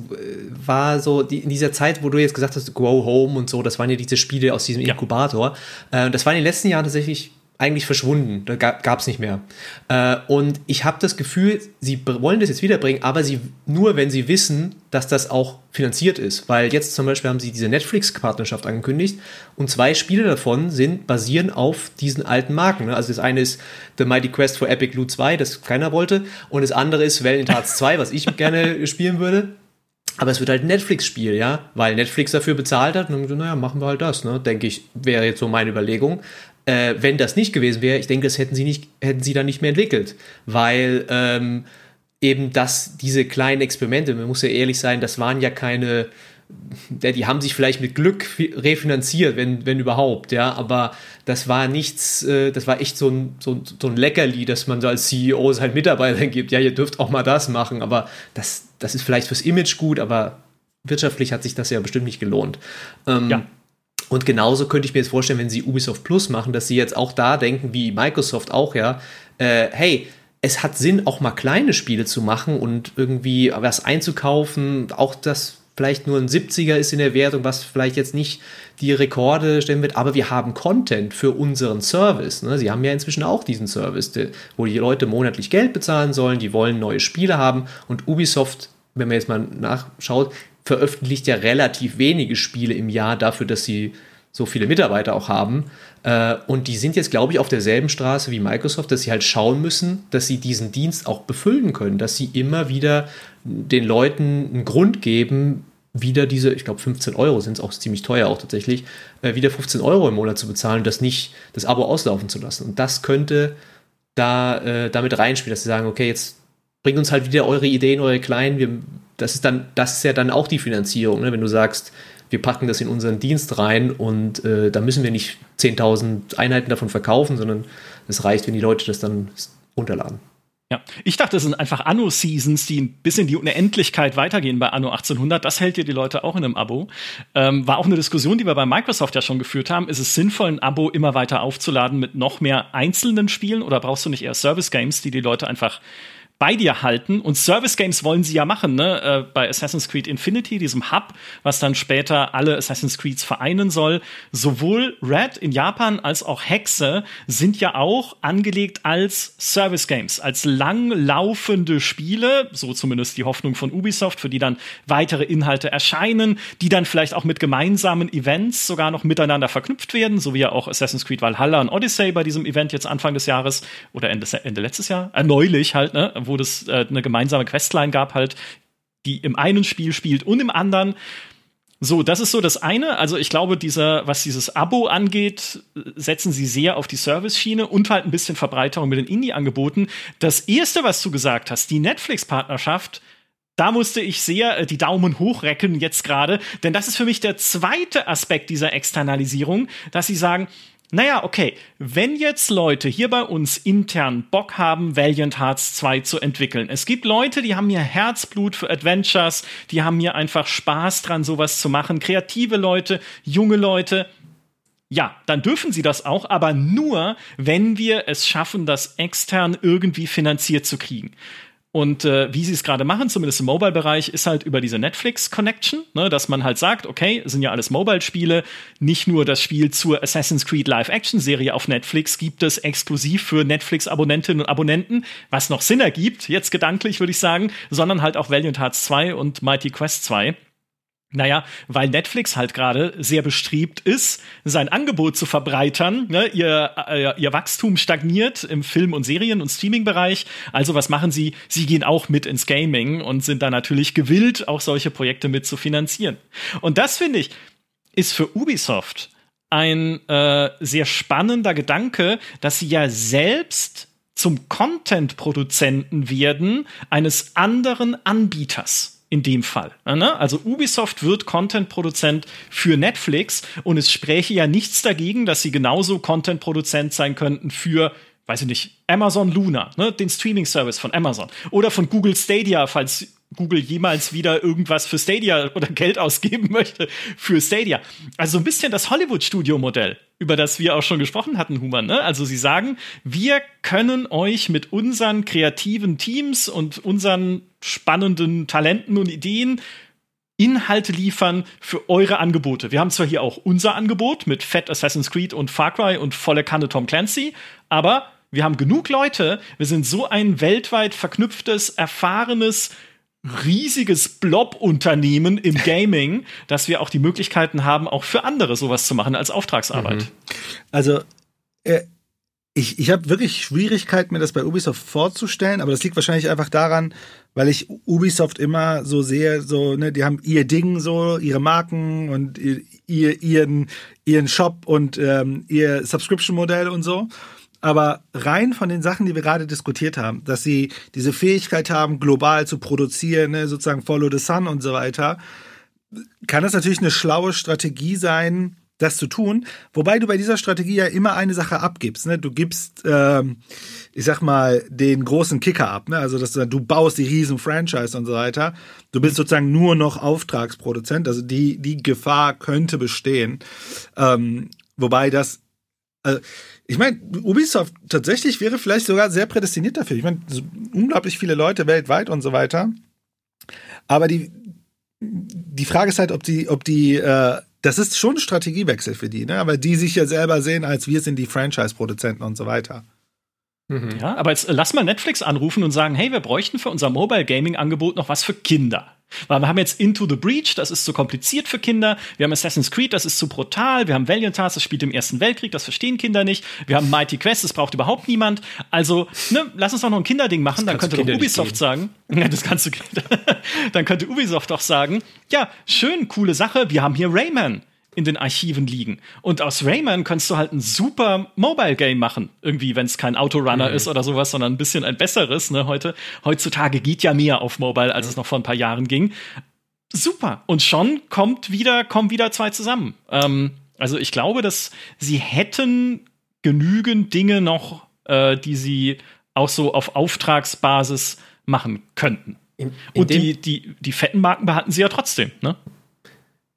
war so die, in dieser Zeit, wo du jetzt gesagt hast, Grow Home und so, das waren ja diese Spiele aus diesem Inkubator. Ja. Äh, das war in den letzten Jahren tatsächlich eigentlich verschwunden. Da gab es nicht mehr. Äh, und ich habe das Gefühl, sie wollen das jetzt wiederbringen, aber sie nur, wenn sie wissen, dass das auch finanziert ist. Weil jetzt zum Beispiel haben sie diese Netflix-Partnerschaft angekündigt und zwei Spiele davon sind basieren auf diesen alten Marken. Ne? Also das eine ist The Mighty Quest for Epic Loot 2, das keiner wollte, und das andere ist Valiant Hearts 2, was ich gerne spielen würde. Aber es wird halt ein Netflix-Spiel, ja, weil Netflix dafür bezahlt hat. Und naja, machen wir halt das, ne? Denke ich, wäre jetzt so meine Überlegung äh, wenn das nicht gewesen wäre, ich denke, das hätten sie nicht, hätten sie dann nicht mehr entwickelt, weil ähm, eben das, diese kleinen Experimente, man muss ja ehrlich sein, das waren ja keine, ja, die haben sich vielleicht mit Glück refinanziert, wenn, wenn überhaupt, ja, aber das war nichts, äh, das war echt so ein, so, so ein Leckerli, dass man so als CEO seinen Mitarbeitern gibt, ja, ihr dürft auch mal das machen, aber das, das ist vielleicht fürs Image gut, aber wirtschaftlich hat sich das ja bestimmt nicht gelohnt. Ähm, ja. Und genauso könnte ich mir jetzt vorstellen, wenn sie Ubisoft Plus machen, dass sie jetzt auch da denken, wie Microsoft auch, ja, äh, hey, es hat Sinn, auch mal kleine Spiele zu machen und irgendwie was einzukaufen, auch das vielleicht nur ein 70er ist in der Wertung, was vielleicht jetzt nicht die Rekorde stellen wird, aber wir haben Content für unseren Service. Ne? Sie haben ja inzwischen auch diesen Service, wo die Leute monatlich Geld bezahlen sollen, die wollen neue Spiele haben und Ubisoft, wenn man jetzt mal nachschaut, veröffentlicht ja relativ wenige Spiele im Jahr dafür, dass sie so viele Mitarbeiter auch haben. Äh, und die sind jetzt, glaube ich, auf derselben Straße wie Microsoft, dass sie halt schauen müssen, dass sie diesen Dienst auch befüllen können, dass sie immer wieder den Leuten einen Grund geben, wieder diese, ich glaube 15 Euro sind es auch ziemlich teuer auch tatsächlich, äh, wieder 15 Euro im Monat zu bezahlen und das nicht, das Abo auslaufen zu lassen. Und das könnte da äh, damit reinspielen, dass sie sagen, okay, jetzt bringt uns halt wieder eure Ideen, eure kleinen, wir das ist dann, das ist ja dann auch die Finanzierung, ne? wenn du sagst, wir packen das in unseren Dienst rein und äh, da müssen wir nicht 10.000 Einheiten davon verkaufen, sondern es reicht, wenn die Leute das dann runterladen. Ja, ich dachte, das sind einfach Anno-Seasons, die bis in die Unendlichkeit weitergehen bei Anno 1800. Das hält dir die Leute auch in einem Abo. Ähm, war auch eine Diskussion, die wir bei Microsoft ja schon geführt haben. Ist es sinnvoll, ein Abo immer weiter aufzuladen mit noch mehr einzelnen Spielen oder brauchst du nicht eher Service-Games, die die Leute einfach bei dir halten. Und Service Games wollen sie ja machen, ne? Äh, bei Assassin's Creed Infinity, diesem Hub, was dann später alle Assassin's Creeds vereinen soll. Sowohl Red in Japan als auch Hexe sind ja auch angelegt als Service Games, als langlaufende Spiele, so zumindest die Hoffnung von Ubisoft, für die dann weitere Inhalte erscheinen, die dann vielleicht auch mit gemeinsamen Events sogar noch miteinander verknüpft werden, so wie ja auch Assassin's Creed Valhalla und Odyssey bei diesem Event jetzt Anfang des Jahres oder Ende, Ende letztes Jahr, äh, neulich halt, ne? wo es äh, eine gemeinsame Questline gab, halt, die im einen Spiel spielt und im anderen. So, das ist so das eine. Also ich glaube, dieser, was dieses Abo angeht, setzen sie sehr auf die Service-Schiene und halt ein bisschen Verbreiterung mit den Indie-Angeboten. Das erste, was du gesagt hast, die Netflix-Partnerschaft, da musste ich sehr äh, die Daumen hochrecken jetzt gerade, denn das ist für mich der zweite Aspekt dieser Externalisierung, dass sie sagen, naja, okay, wenn jetzt Leute hier bei uns intern Bock haben, Valiant Hearts 2 zu entwickeln, es gibt Leute, die haben hier Herzblut für Adventures, die haben hier einfach Spaß dran, sowas zu machen, kreative Leute, junge Leute, ja, dann dürfen sie das auch, aber nur, wenn wir es schaffen, das extern irgendwie finanziert zu kriegen. Und äh, wie sie es gerade machen, zumindest im Mobile-Bereich, ist halt über diese Netflix-Connection, ne, dass man halt sagt, okay, sind ja alles Mobile-Spiele, nicht nur das Spiel zur Assassin's Creed Live-Action-Serie auf Netflix gibt es exklusiv für Netflix-Abonnentinnen und Abonnenten, was noch Sinn ergibt, jetzt gedanklich würde ich sagen, sondern halt auch Valiant Hearts 2 und Mighty Quest 2. Naja, weil Netflix halt gerade sehr bestrebt ist, sein Angebot zu verbreitern. Ne? Ihr, äh, ihr Wachstum stagniert im Film- und Serien- und Streaming-Bereich. Also was machen sie? Sie gehen auch mit ins Gaming und sind da natürlich gewillt, auch solche Projekte mit zu finanzieren. Und das finde ich, ist für Ubisoft ein äh, sehr spannender Gedanke, dass sie ja selbst zum Content-Produzenten werden eines anderen Anbieters in dem Fall. Ne? Also Ubisoft wird Content-Produzent für Netflix und es spräche ja nichts dagegen, dass sie genauso Content-Produzent sein könnten für weiß ich nicht, Amazon Luna, ne, den Streaming-Service von Amazon. Oder von Google Stadia, falls Google jemals wieder irgendwas für Stadia oder Geld ausgeben möchte für Stadia. Also so ein bisschen das Hollywood-Studio-Modell, über das wir auch schon gesprochen hatten, Human. Ne? Also sie sagen, wir können euch mit unseren kreativen Teams und unseren spannenden Talenten und Ideen Inhalte liefern für eure Angebote. Wir haben zwar hier auch unser Angebot mit Fett Assassin's Creed und Far Cry und volle Kanne Tom Clancy, aber wir haben genug Leute, wir sind so ein weltweit verknüpftes, erfahrenes, riesiges Blob-Unternehmen im Gaming, dass wir auch die Möglichkeiten haben, auch für andere sowas zu machen als Auftragsarbeit. Mhm. Also, äh, ich, ich habe wirklich Schwierigkeiten, mir das bei Ubisoft vorzustellen, aber das liegt wahrscheinlich einfach daran, weil ich Ubisoft immer so sehe, so, ne, die haben ihr Ding so, ihre Marken und ihr, ihren, ihren Shop und ähm, ihr Subscription-Modell und so. Aber rein von den Sachen, die wir gerade diskutiert haben, dass sie diese Fähigkeit haben, global zu produzieren, ne, sozusagen Follow the Sun und so weiter, kann das natürlich eine schlaue Strategie sein, das zu tun. Wobei du bei dieser Strategie ja immer eine Sache abgibst. Ne? Du gibst, ähm, ich sag mal, den großen Kicker ab. Ne? Also dass du, du baust die riesen Franchise und so weiter. Du bist sozusagen nur noch Auftragsproduzent. Also die, die Gefahr könnte bestehen. Ähm, wobei das, also, ich meine, Ubisoft tatsächlich wäre vielleicht sogar sehr prädestiniert dafür. Ich meine, so unglaublich viele Leute weltweit und so weiter. Aber die, die Frage ist halt, ob die, ob die, äh, das ist schon ein Strategiewechsel für die, ne? Aber die sich ja selber sehen, als wir sind die Franchise-Produzenten und so weiter. Mhm. Ja, aber jetzt lass mal Netflix anrufen und sagen, hey, wir bräuchten für unser Mobile Gaming Angebot noch was für Kinder. Weil wir haben jetzt Into the Breach, das ist zu kompliziert für Kinder. Wir haben Assassin's Creed, das ist zu brutal. Wir haben Valiant Hearts, das spielt im Ersten Weltkrieg, das verstehen Kinder nicht. Wir haben Mighty Quest, das braucht überhaupt niemand. Also, ne, lass uns doch noch ein Kinderding machen. Dann könnte doch Ubisoft sagen, ja, das kannst du, dann könnte Ubisoft doch sagen, ja, schön, coole Sache, wir haben hier Rayman in den Archiven liegen. Und aus Rayman kannst du halt ein super Mobile-Game machen. Irgendwie, wenn es kein Autorunner mhm. ist oder sowas, sondern ein bisschen ein besseres. Ne, heute, heutzutage geht ja mehr auf Mobile, als mhm. es noch vor ein paar Jahren ging. Super. Und schon kommt wieder, kommen wieder zwei zusammen. Ähm, also ich glaube, dass sie hätten genügend Dinge noch, äh, die sie auch so auf Auftragsbasis machen könnten. In, in Und die, die, die fetten Marken behalten sie ja trotzdem, ne?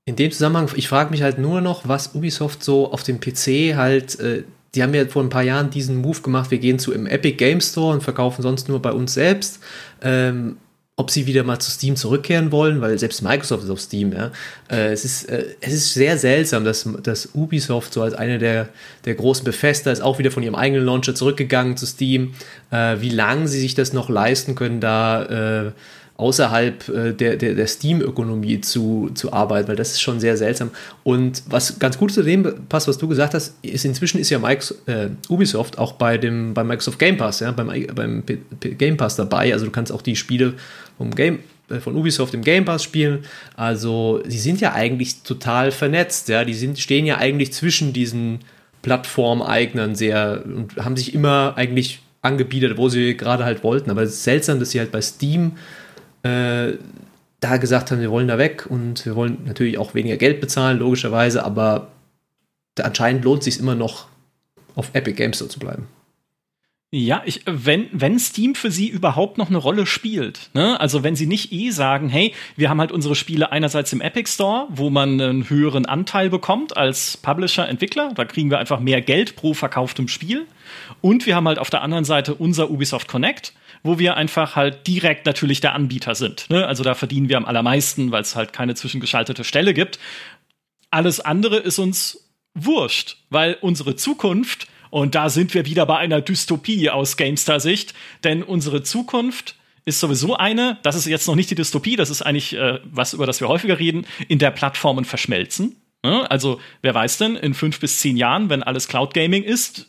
In dem Zusammenhang, ich frage mich halt nur noch, was Ubisoft so auf dem PC halt, äh, die haben ja vor ein paar Jahren diesen Move gemacht, wir gehen zu im Epic Game Store und verkaufen sonst nur bei uns selbst. Ähm, ob sie wieder mal zu Steam zurückkehren wollen, weil selbst Microsoft ist auf Steam, ja. Äh, es, ist, äh, es ist sehr seltsam, dass, dass Ubisoft so als einer der, der großen Befester ist, auch wieder von ihrem eigenen Launcher zurückgegangen zu Steam. Äh, wie lange sie sich das noch leisten können, da äh, außerhalb äh, der, der, der Steam-Ökonomie zu, zu arbeiten, weil das ist schon sehr seltsam. Und was ganz gut zu dem passt, was du gesagt hast, ist inzwischen ist ja Microsoft, äh, Ubisoft auch bei dem bei Microsoft Game Pass, ja, beim, beim Game Pass dabei. Also du kannst auch die Spiele vom Game äh, von Ubisoft im Game Pass spielen. Also sie sind ja eigentlich total vernetzt, ja, die sind, stehen ja eigentlich zwischen diesen Plattformeignern sehr und haben sich immer eigentlich angebietet, wo sie gerade halt wollten. Aber es ist seltsam, dass sie halt bei Steam äh, da gesagt haben, wir wollen da weg und wir wollen natürlich auch weniger Geld bezahlen, logischerweise, aber anscheinend lohnt es sich immer noch, auf Epic Games Store zu bleiben. Ja, ich, wenn, wenn Steam für sie überhaupt noch eine Rolle spielt, ne? also wenn sie nicht eh sagen, hey, wir haben halt unsere Spiele einerseits im Epic Store, wo man einen höheren Anteil bekommt als Publisher, Entwickler, da kriegen wir einfach mehr Geld pro verkauftem Spiel und wir haben halt auf der anderen Seite unser Ubisoft Connect, wo wir einfach halt direkt natürlich der Anbieter sind. Ne? Also da verdienen wir am allermeisten, weil es halt keine zwischengeschaltete Stelle gibt. Alles andere ist uns wurscht, weil unsere Zukunft, und da sind wir wieder bei einer Dystopie aus Gamestar-Sicht, denn unsere Zukunft ist sowieso eine, das ist jetzt noch nicht die Dystopie, das ist eigentlich äh, was, über das wir häufiger reden, in der Plattformen verschmelzen. Ne? Also, wer weiß denn, in fünf bis zehn Jahren, wenn alles Cloud Gaming ist,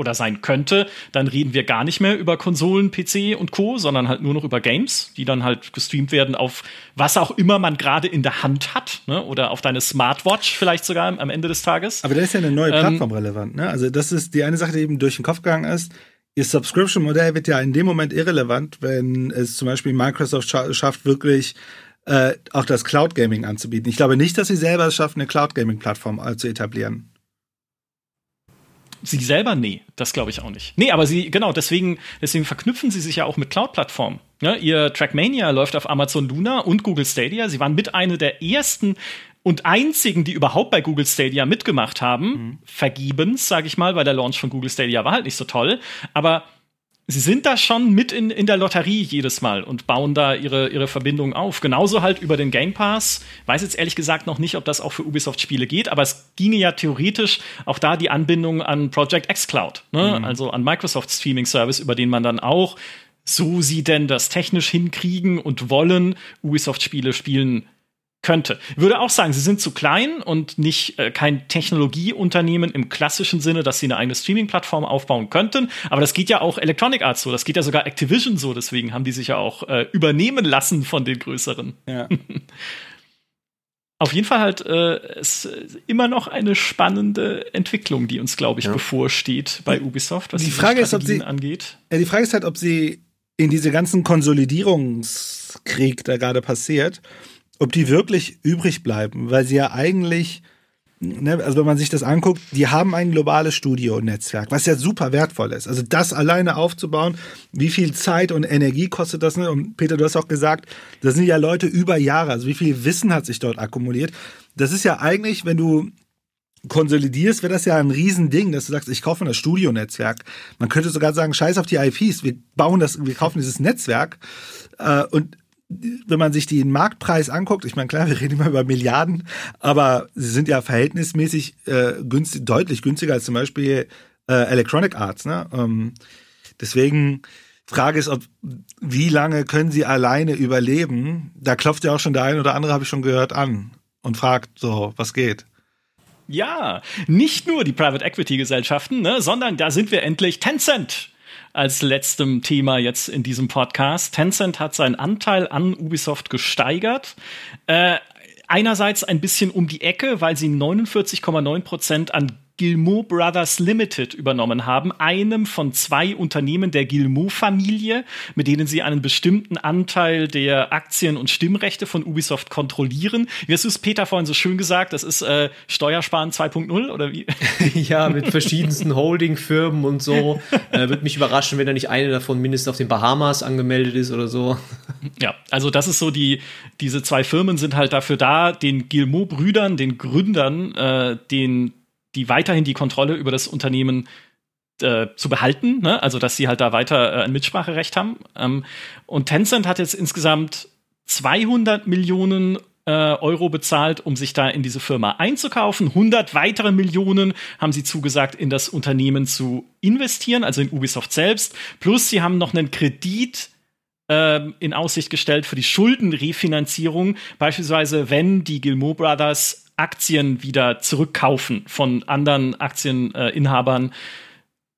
oder sein könnte, dann reden wir gar nicht mehr über Konsolen, PC und Co., sondern halt nur noch über Games, die dann halt gestreamt werden auf was auch immer man gerade in der Hand hat, ne? oder auf deine Smartwatch vielleicht sogar am Ende des Tages. Aber da ist ja eine neue ähm, Plattform ähm, relevant. Ne? Also das ist die eine Sache, die eben durch den Kopf gegangen ist. Ihr Subscription-Modell wird ja in dem Moment irrelevant, wenn es zum Beispiel Microsoft scha schafft, wirklich äh, auch das Cloud Gaming anzubieten. Ich glaube nicht, dass sie selber es schaffen, eine Cloud Gaming-Plattform äh, zu etablieren. Sie selber, nee, das glaube ich auch nicht. Nee, aber sie, genau, deswegen, deswegen verknüpfen sie sich ja auch mit Cloud-Plattformen. Ja, ihr Trackmania läuft auf Amazon Luna und Google Stadia. Sie waren mit einer der ersten und einzigen, die überhaupt bei Google Stadia mitgemacht haben. Mhm. Vergebens, sage ich mal, weil der Launch von Google Stadia war halt nicht so toll. Aber sie sind da schon mit in, in der Lotterie jedes Mal und bauen da ihre, ihre Verbindungen auf. Genauso halt über den Game Pass. Weiß jetzt ehrlich gesagt noch nicht, ob das auch für Ubisoft-Spiele geht, aber es ginge ja theoretisch auch da die Anbindung an Project X Cloud, ne? Mhm. also an Microsoft Streaming Service, über den man dann auch, so sie denn das technisch hinkriegen und wollen, Ubisoft-Spiele spielen könnte. Würde auch sagen, sie sind zu klein und nicht äh, kein Technologieunternehmen im klassischen Sinne, dass sie eine eigene Streaming-Plattform aufbauen könnten. Aber das geht ja auch Electronic Arts so, das geht ja sogar Activision so, deswegen haben die sich ja auch äh, übernehmen lassen von den größeren. Ja. Auf jeden Fall halt äh, ist immer noch eine spannende Entwicklung, die uns, glaube ich, ja. bevorsteht bei Ubisoft, was die Frage ist, ob sie angeht. Ja, die Frage ist halt, ob sie in diese ganzen Konsolidierungskrieg, der gerade passiert, ob die wirklich übrig bleiben, weil sie ja eigentlich, ne, also wenn man sich das anguckt, die haben ein globales Studio-Netzwerk, was ja super wertvoll ist. Also das alleine aufzubauen, wie viel Zeit und Energie kostet das? Ne? Und Peter, du hast auch gesagt, das sind ja Leute über Jahre, also wie viel Wissen hat sich dort akkumuliert. Das ist ja eigentlich, wenn du konsolidierst, wäre das ja ein Riesending, dass du sagst, ich kaufe das Studio-Netzwerk. Man könnte sogar sagen, scheiß auf die IPs, wir bauen das, wir kaufen dieses Netzwerk. Äh, und wenn man sich den Marktpreis anguckt, ich meine, klar, wir reden immer über Milliarden, aber sie sind ja verhältnismäßig äh, günstig, deutlich günstiger als zum Beispiel äh, Electronic Arts. Ne? Ähm, deswegen Frage ist, ob wie lange können sie alleine überleben? Da klopft ja auch schon der ein oder andere, habe ich schon gehört, an und fragt so, was geht. Ja, nicht nur die Private Equity Gesellschaften, ne, sondern da sind wir endlich Tencent als letztem Thema jetzt in diesem Podcast. Tencent hat seinen Anteil an Ubisoft gesteigert. Äh, einerseits ein bisschen um die Ecke, weil sie 49,9 Prozent an Gilmour Brothers Limited übernommen haben, einem von zwei Unternehmen der Gilmour-Familie, mit denen sie einen bestimmten Anteil der Aktien und Stimmrechte von Ubisoft kontrollieren. Wie hast du es, Peter, vorhin so schön gesagt? Das ist äh, Steuersparen 2.0 oder wie? ja, mit verschiedensten Holding-Firmen und so. Äh, Würde mich überraschen, wenn da nicht eine davon mindestens auf den Bahamas angemeldet ist oder so. Ja, also das ist so die, diese zwei Firmen sind halt dafür da, den Gilmour-Brüdern, den Gründern, äh, den die weiterhin die Kontrolle über das Unternehmen äh, zu behalten, ne? also dass sie halt da weiter äh, ein Mitspracherecht haben. Ähm, und Tencent hat jetzt insgesamt 200 Millionen äh, Euro bezahlt, um sich da in diese Firma einzukaufen. 100 weitere Millionen haben sie zugesagt, in das Unternehmen zu investieren, also in Ubisoft selbst. Plus sie haben noch einen Kredit ähm, in Aussicht gestellt für die Schuldenrefinanzierung, beispielsweise wenn die Gilmour Brothers Aktien wieder zurückkaufen von anderen Aktieninhabern,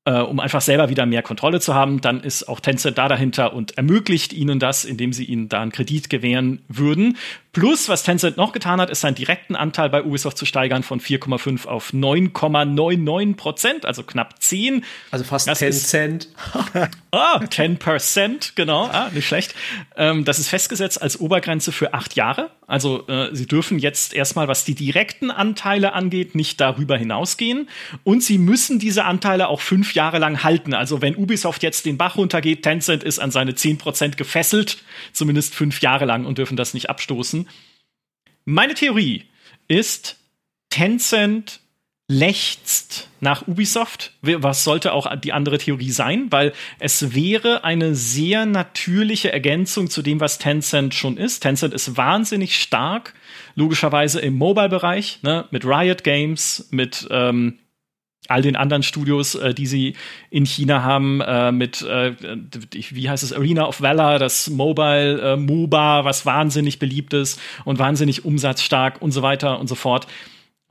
äh, um einfach selber wieder mehr Kontrolle zu haben, dann ist auch Tencent da dahinter und ermöglicht ihnen das, indem sie ihnen da einen Kredit gewähren würden. Plus, was Tencent noch getan hat, ist seinen direkten Anteil bei Ubisoft zu steigern von 4,5 auf 9,99 Prozent, also knapp 10. Also fast das 10 Cent. ah, 10 Prozent, genau, ah, nicht schlecht. Ähm, das ist festgesetzt als Obergrenze für acht Jahre. Also äh, sie dürfen jetzt erstmal, was die direkten Anteile angeht, nicht darüber hinausgehen. Und sie müssen diese Anteile auch fünf Jahre lang halten. Also wenn Ubisoft jetzt den Bach runtergeht, Tencent ist an seine 10 Prozent gefesselt, zumindest fünf Jahre lang und dürfen das nicht abstoßen. Meine Theorie ist, Tencent lechzt nach Ubisoft. Was sollte auch die andere Theorie sein? Weil es wäre eine sehr natürliche Ergänzung zu dem, was Tencent schon ist. Tencent ist wahnsinnig stark, logischerweise im Mobile-Bereich, ne, mit Riot Games, mit ähm, all den anderen Studios, äh, die sie in China haben, äh, mit, äh, wie heißt es, Arena of Valor, das Mobile äh, MOBA, was wahnsinnig beliebt ist und wahnsinnig umsatzstark und so weiter und so fort.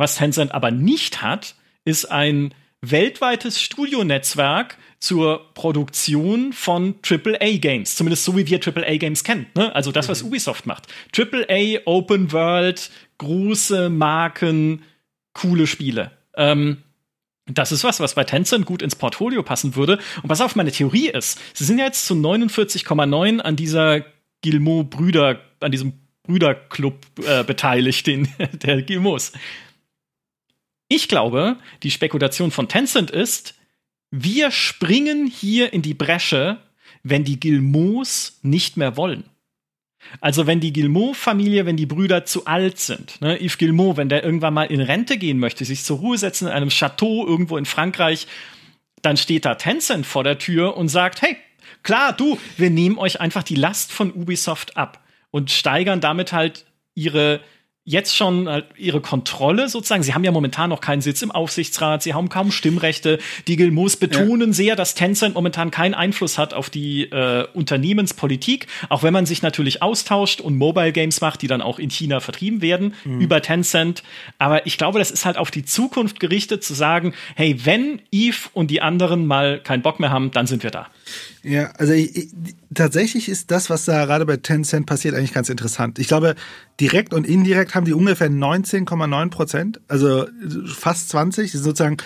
Was Tencent aber nicht hat, ist ein weltweites Studionetzwerk zur Produktion von AAA-Games. Zumindest so, wie wir AAA-Games kennen. Ne? Also das, was mhm. Ubisoft macht. AAA, Open World, große Marken, coole Spiele. Ähm, das ist was, was bei Tencent gut ins Portfolio passen würde. Und was auf meine Theorie ist, sie sind ja jetzt zu 49,9 an dieser Gilmo-Brüder, an diesem Brüderclub äh, beteiligt, den, der Gilmos. Ich glaube, die Spekulation von Tencent ist, wir springen hier in die Bresche, wenn die Gilmos nicht mehr wollen. Also wenn die Gilmot-Familie, wenn die Brüder zu alt sind, ne, Yves Gilmot, wenn der irgendwann mal in Rente gehen möchte, sich zur Ruhe setzen in einem Chateau irgendwo in Frankreich, dann steht da Tencent vor der Tür und sagt, hey, klar, du, wir nehmen euch einfach die Last von Ubisoft ab und steigern damit halt ihre jetzt schon halt ihre Kontrolle sozusagen. Sie haben ja momentan noch keinen Sitz im Aufsichtsrat, sie haben kaum Stimmrechte. Die Gilmours betonen ja. sehr, dass Tencent momentan keinen Einfluss hat auf die äh, Unternehmenspolitik, auch wenn man sich natürlich austauscht und Mobile Games macht, die dann auch in China vertrieben werden mhm. über Tencent. Aber ich glaube, das ist halt auf die Zukunft gerichtet zu sagen, hey, wenn Eve und die anderen mal keinen Bock mehr haben, dann sind wir da. Ja, also ich, ich, tatsächlich ist das, was da gerade bei Tencent passiert, eigentlich ganz interessant. Ich glaube, direkt und indirekt haben die ungefähr 19,9 Prozent, also fast 20. Sozusagen,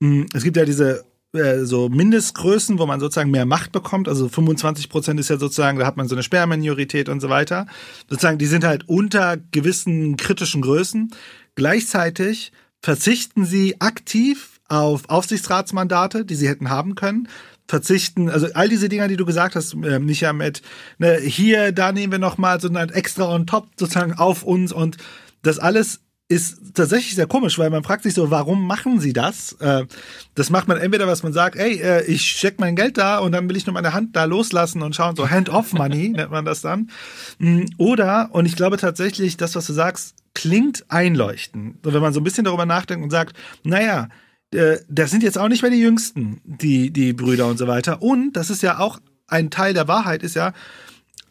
hm, es gibt ja diese äh, so Mindestgrößen, wo man sozusagen mehr Macht bekommt. Also 25 Prozent ist ja sozusagen, da hat man so eine Sperrminorität und so weiter. Sozusagen, die sind halt unter gewissen kritischen Größen. Gleichzeitig verzichten sie aktiv auf Aufsichtsratsmandate, die sie hätten haben können, verzichten, also all diese Dinger, die du gesagt hast, äh, Micha, mit ne, hier, da nehmen wir noch mal so ein extra on top sozusagen auf uns und das alles ist tatsächlich sehr komisch, weil man fragt sich so, warum machen sie das? Äh, das macht man entweder, was man sagt, ey, äh, ich steck mein Geld da und dann will ich nur meine Hand da loslassen und schauen, so Hand-off-Money nennt man das dann. Mm, oder, und ich glaube tatsächlich, das, was du sagst, klingt einleuchtend. Wenn man so ein bisschen darüber nachdenkt und sagt, naja, äh, das sind jetzt auch nicht mehr die Jüngsten, die, die Brüder und so weiter. Und das ist ja auch ein Teil der Wahrheit, ist ja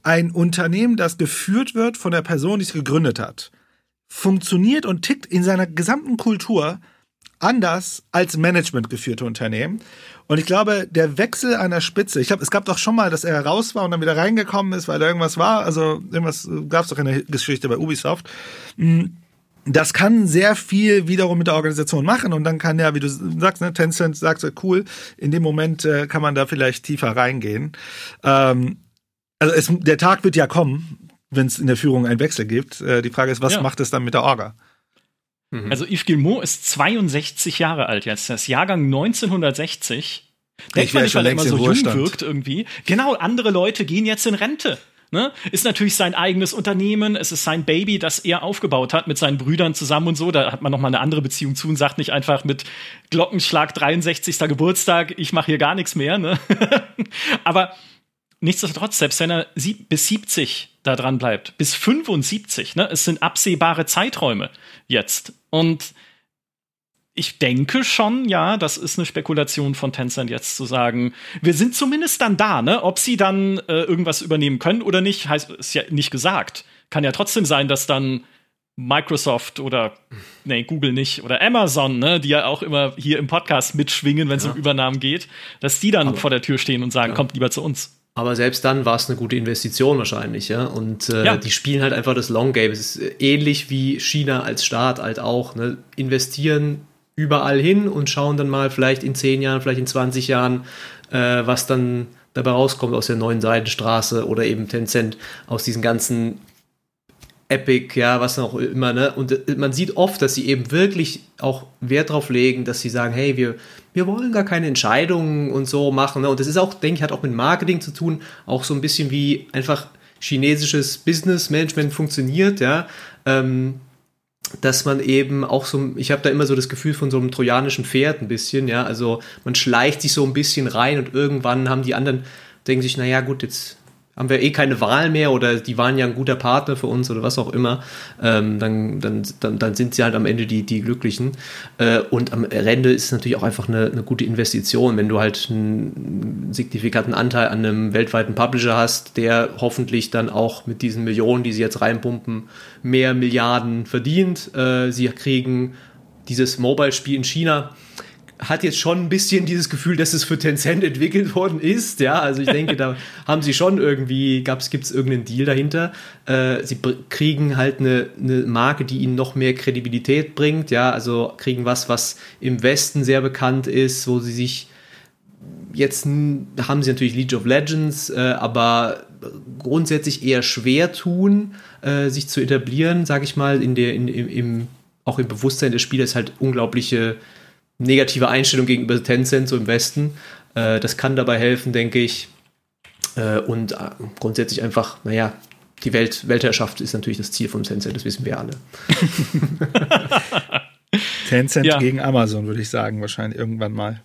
ein Unternehmen, das geführt wird von der Person, die es gegründet hat, funktioniert und tickt in seiner gesamten Kultur anders als Management geführte Unternehmen. Und ich glaube, der Wechsel an der Spitze, ich glaube, es gab doch schon mal, dass er raus war und dann wieder reingekommen ist, weil da irgendwas war. Also irgendwas gab es doch in der Geschichte bei Ubisoft. Hm, das kann sehr viel wiederum mit der Organisation machen und dann kann ja, wie du sagst, ne, Tencent sagt so, cool, in dem Moment äh, kann man da vielleicht tiefer reingehen. Ähm, also es, der Tag wird ja kommen, wenn es in der Führung einen Wechsel gibt. Äh, die Frage ist, was ja. macht es dann mit der Orga? Mhm. Also Yves Gilmour ist 62 Jahre alt jetzt. Das Jahrgang 1960. Denkt man nicht, weil er immer so jung wirkt irgendwie. Genau, andere Leute gehen jetzt in Rente. Ne? Ist natürlich sein eigenes Unternehmen, es ist sein Baby, das er aufgebaut hat mit seinen Brüdern zusammen und so. Da hat man noch mal eine andere Beziehung zu und sagt nicht einfach mit Glockenschlag 63. Geburtstag, ich mache hier gar nichts mehr. Ne? Aber nichtsdestotrotz, selbst wenn er bis 70 da dran bleibt, bis 75, ne, es sind absehbare Zeiträume jetzt. Und ich denke schon, ja, das ist eine Spekulation von Tencent jetzt zu sagen, wir sind zumindest dann da, ne? Ob sie dann äh, irgendwas übernehmen können oder nicht, heißt ist ja nicht gesagt. Kann ja trotzdem sein, dass dann Microsoft oder nee, Google nicht oder Amazon, ne, die ja auch immer hier im Podcast mitschwingen, wenn es ja. um Übernahmen geht, dass die dann Aber, vor der Tür stehen und sagen, ja. kommt lieber zu uns. Aber selbst dann war es eine gute Investition wahrscheinlich, ja. Und äh, ja. die spielen halt einfach das Long Game. Es ist ähnlich wie China als Staat halt auch. Ne? Investieren überall hin und schauen dann mal vielleicht in 10 Jahren, vielleicht in 20 Jahren, äh, was dann dabei rauskommt aus der neuen Seidenstraße oder eben Tencent aus diesen ganzen Epic, ja, was auch immer, ne? Und äh, man sieht oft, dass sie eben wirklich auch Wert drauf legen, dass sie sagen, hey, wir, wir wollen gar keine Entscheidungen und so machen. Ne? Und das ist auch, denke ich, hat auch mit Marketing zu tun, auch so ein bisschen wie einfach chinesisches Business Management funktioniert, ja. Ähm, dass man eben auch so, ich habe da immer so das Gefühl von so einem trojanischen Pferd ein bisschen, ja, also man schleicht sich so ein bisschen rein und irgendwann haben die anderen, denken sich, naja gut, jetzt haben wir eh keine Wahl mehr oder die waren ja ein guter Partner für uns oder was auch immer, ähm, dann, dann, dann, dann sind sie halt am Ende die, die Glücklichen. Äh, und am Ende ist es natürlich auch einfach eine, eine gute Investition, wenn du halt einen signifikanten Anteil an einem weltweiten Publisher hast, der hoffentlich dann auch mit diesen Millionen, die sie jetzt reinpumpen, mehr Milliarden verdient. Äh, sie kriegen dieses Mobile-Spiel in China hat jetzt schon ein bisschen dieses Gefühl, dass es für Tencent entwickelt worden ist. Ja, also ich denke, da haben sie schon irgendwie, gibt es irgendeinen Deal dahinter. Äh, sie kriegen halt eine, eine Marke, die ihnen noch mehr Kredibilität bringt. Ja, also kriegen was, was im Westen sehr bekannt ist, wo sie sich jetzt haben sie natürlich League of Legends, äh, aber grundsätzlich eher schwer tun, äh, sich zu etablieren, sage ich mal, in der, in, im, im, auch im Bewusstsein des Spielers halt unglaubliche negative Einstellung gegenüber Tencent so im Westen. Äh, das kann dabei helfen, denke ich. Äh, und äh, grundsätzlich einfach, naja, die Welt, Weltherrschaft ist natürlich das Ziel von Tencent, das wissen wir alle. Tencent ja. gegen Amazon, würde ich sagen, wahrscheinlich irgendwann mal.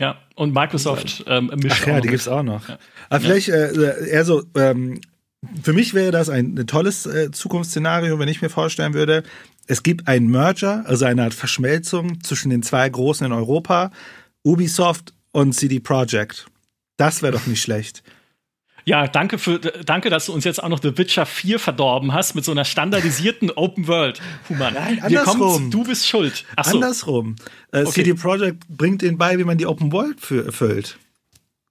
Ja, und Microsoft ähm, mischt Ach ja, die gibt es auch noch. Ja. Aber vielleicht äh, eher so, ähm, für mich wäre das ein, ein tolles äh, Zukunftsszenario, wenn ich mir vorstellen würde, es gibt einen Merger, also eine Art Verschmelzung zwischen den zwei Großen in Europa, Ubisoft und CD Projekt. Das wäre doch nicht schlecht. Ja, danke für, danke, dass du uns jetzt auch noch The Witcher 4 verdorben hast mit so einer standardisierten Open World. Human. Nein, andersrum. du bist schuld. Ach so. Andersrum. Äh, okay. CD Projekt bringt ihnen bei, wie man die Open World erfüllt.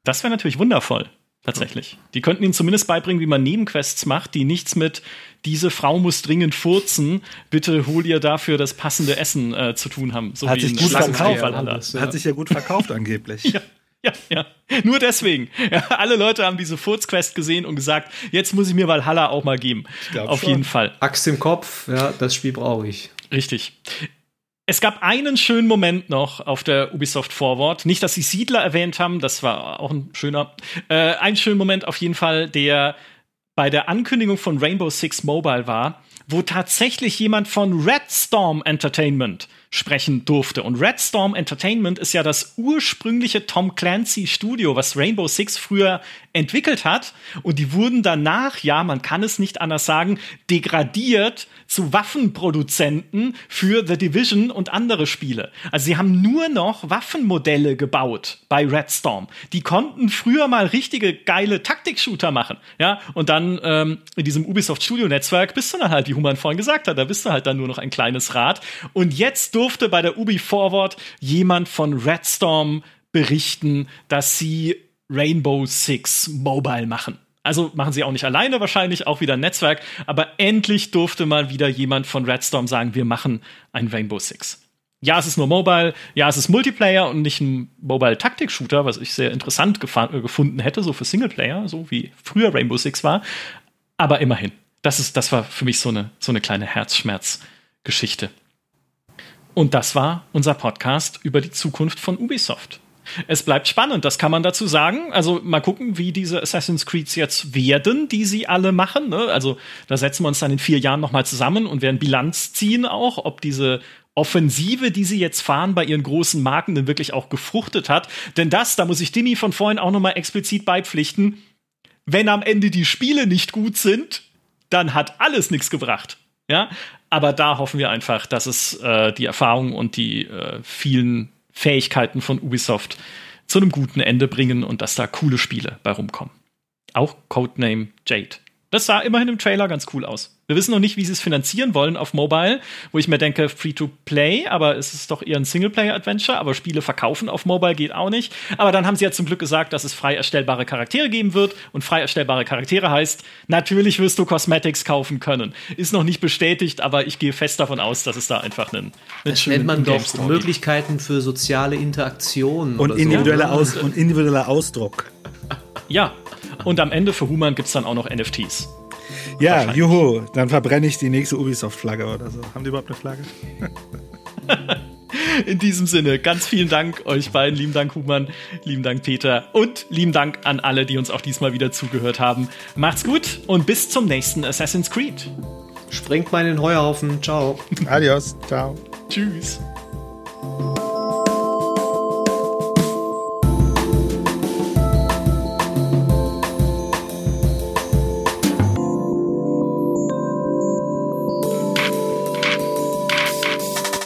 Das wäre natürlich wundervoll. Tatsächlich. Die könnten ihnen zumindest beibringen, wie man Nebenquests macht, die nichts mit diese Frau muss dringend furzen, bitte hol ihr dafür das passende Essen äh, zu tun haben. So Hat sich gut verkauft. Ja. Hat sich ja gut verkauft angeblich. ja. Ja, ja. Nur deswegen. Ja, alle Leute haben diese Furzquest gesehen und gesagt, jetzt muss ich mir Valhalla auch mal geben. Auf schon. jeden Fall. Axt im Kopf, ja, das Spiel brauche ich. Richtig. Es gab einen schönen Moment noch auf der Ubisoft Forward. Nicht, dass sie Siedler erwähnt haben, das war auch ein schöner. Äh, ein schöner Moment auf jeden Fall, der bei der Ankündigung von Rainbow Six Mobile war, wo tatsächlich jemand von Red Storm Entertainment sprechen durfte. Und Red Storm Entertainment ist ja das ursprüngliche Tom Clancy Studio, was Rainbow Six früher entwickelt hat. Und die wurden danach, ja, man kann es nicht anders sagen, degradiert zu Waffenproduzenten für The Division und andere Spiele. Also sie haben nur noch Waffenmodelle gebaut bei Red Storm. Die konnten früher mal richtige geile Taktik-Shooter machen, ja, und dann ähm, in diesem Ubisoft Studio Netzwerk bist du dann halt, wie Human vorhin gesagt hat, da bist du halt dann nur noch ein kleines Rad. Und jetzt durfte bei der Ubi Forward jemand von Redstorm berichten, dass sie Rainbow Six Mobile machen. Also machen sie auch nicht alleine wahrscheinlich, auch wieder ein Netzwerk, aber endlich durfte mal wieder jemand von Redstorm sagen, wir machen ein Rainbow Six. Ja, es ist nur Mobile, ja, es ist Multiplayer und nicht ein Mobile-Taktik-Shooter, was ich sehr interessant äh, gefunden hätte, so für Singleplayer, so wie früher Rainbow Six war. Aber immerhin, das, ist, das war für mich so eine, so eine kleine Herzschmerzgeschichte. Und das war unser Podcast über die Zukunft von Ubisoft. Es bleibt spannend, das kann man dazu sagen. Also mal gucken, wie diese Assassin's Creeds jetzt werden, die sie alle machen. Ne? Also da setzen wir uns dann in vier Jahren nochmal zusammen und werden Bilanz ziehen auch, ob diese Offensive, die sie jetzt fahren bei ihren großen Marken, denn wirklich auch gefruchtet hat. Denn das, da muss ich Dimi von vorhin auch nochmal explizit beipflichten, wenn am Ende die Spiele nicht gut sind, dann hat alles nichts gebracht. Ja, aber da hoffen wir einfach, dass es äh, die Erfahrung und die äh, vielen Fähigkeiten von Ubisoft zu einem guten Ende bringen und dass da coole Spiele bei rumkommen. Auch Codename Jade. Das sah immerhin im Trailer ganz cool aus. Wir wissen noch nicht, wie sie es finanzieren wollen auf Mobile, wo ich mir denke, Free-to-Play, aber es ist doch eher ein Singleplayer-Adventure, aber Spiele verkaufen auf Mobile geht auch nicht. Aber dann haben sie ja zum Glück gesagt, dass es frei erstellbare Charaktere geben wird und frei erstellbare Charaktere heißt, natürlich wirst du Cosmetics kaufen können. Ist noch nicht bestätigt, aber ich gehe fest davon aus, dass es da einfach einen, einen das nennt man doch Möglichkeiten für soziale Interaktion und, individueller so. Aus und individueller Ausdruck. Ja, und am Ende für Human gibt es dann auch noch NFTs. Ja, juhu, dann verbrenne ich die nächste Ubisoft-Flagge oder so. Haben die überhaupt eine Flagge? In diesem Sinne, ganz vielen Dank euch beiden. Lieben Dank, Human. Lieben Dank, Peter. Und lieben Dank an alle, die uns auch diesmal wieder zugehört haben. Macht's gut und bis zum nächsten Assassin's Creed. Sprengt mal in den Heuhaufen. Ciao. Adios. Ciao. Tschüss.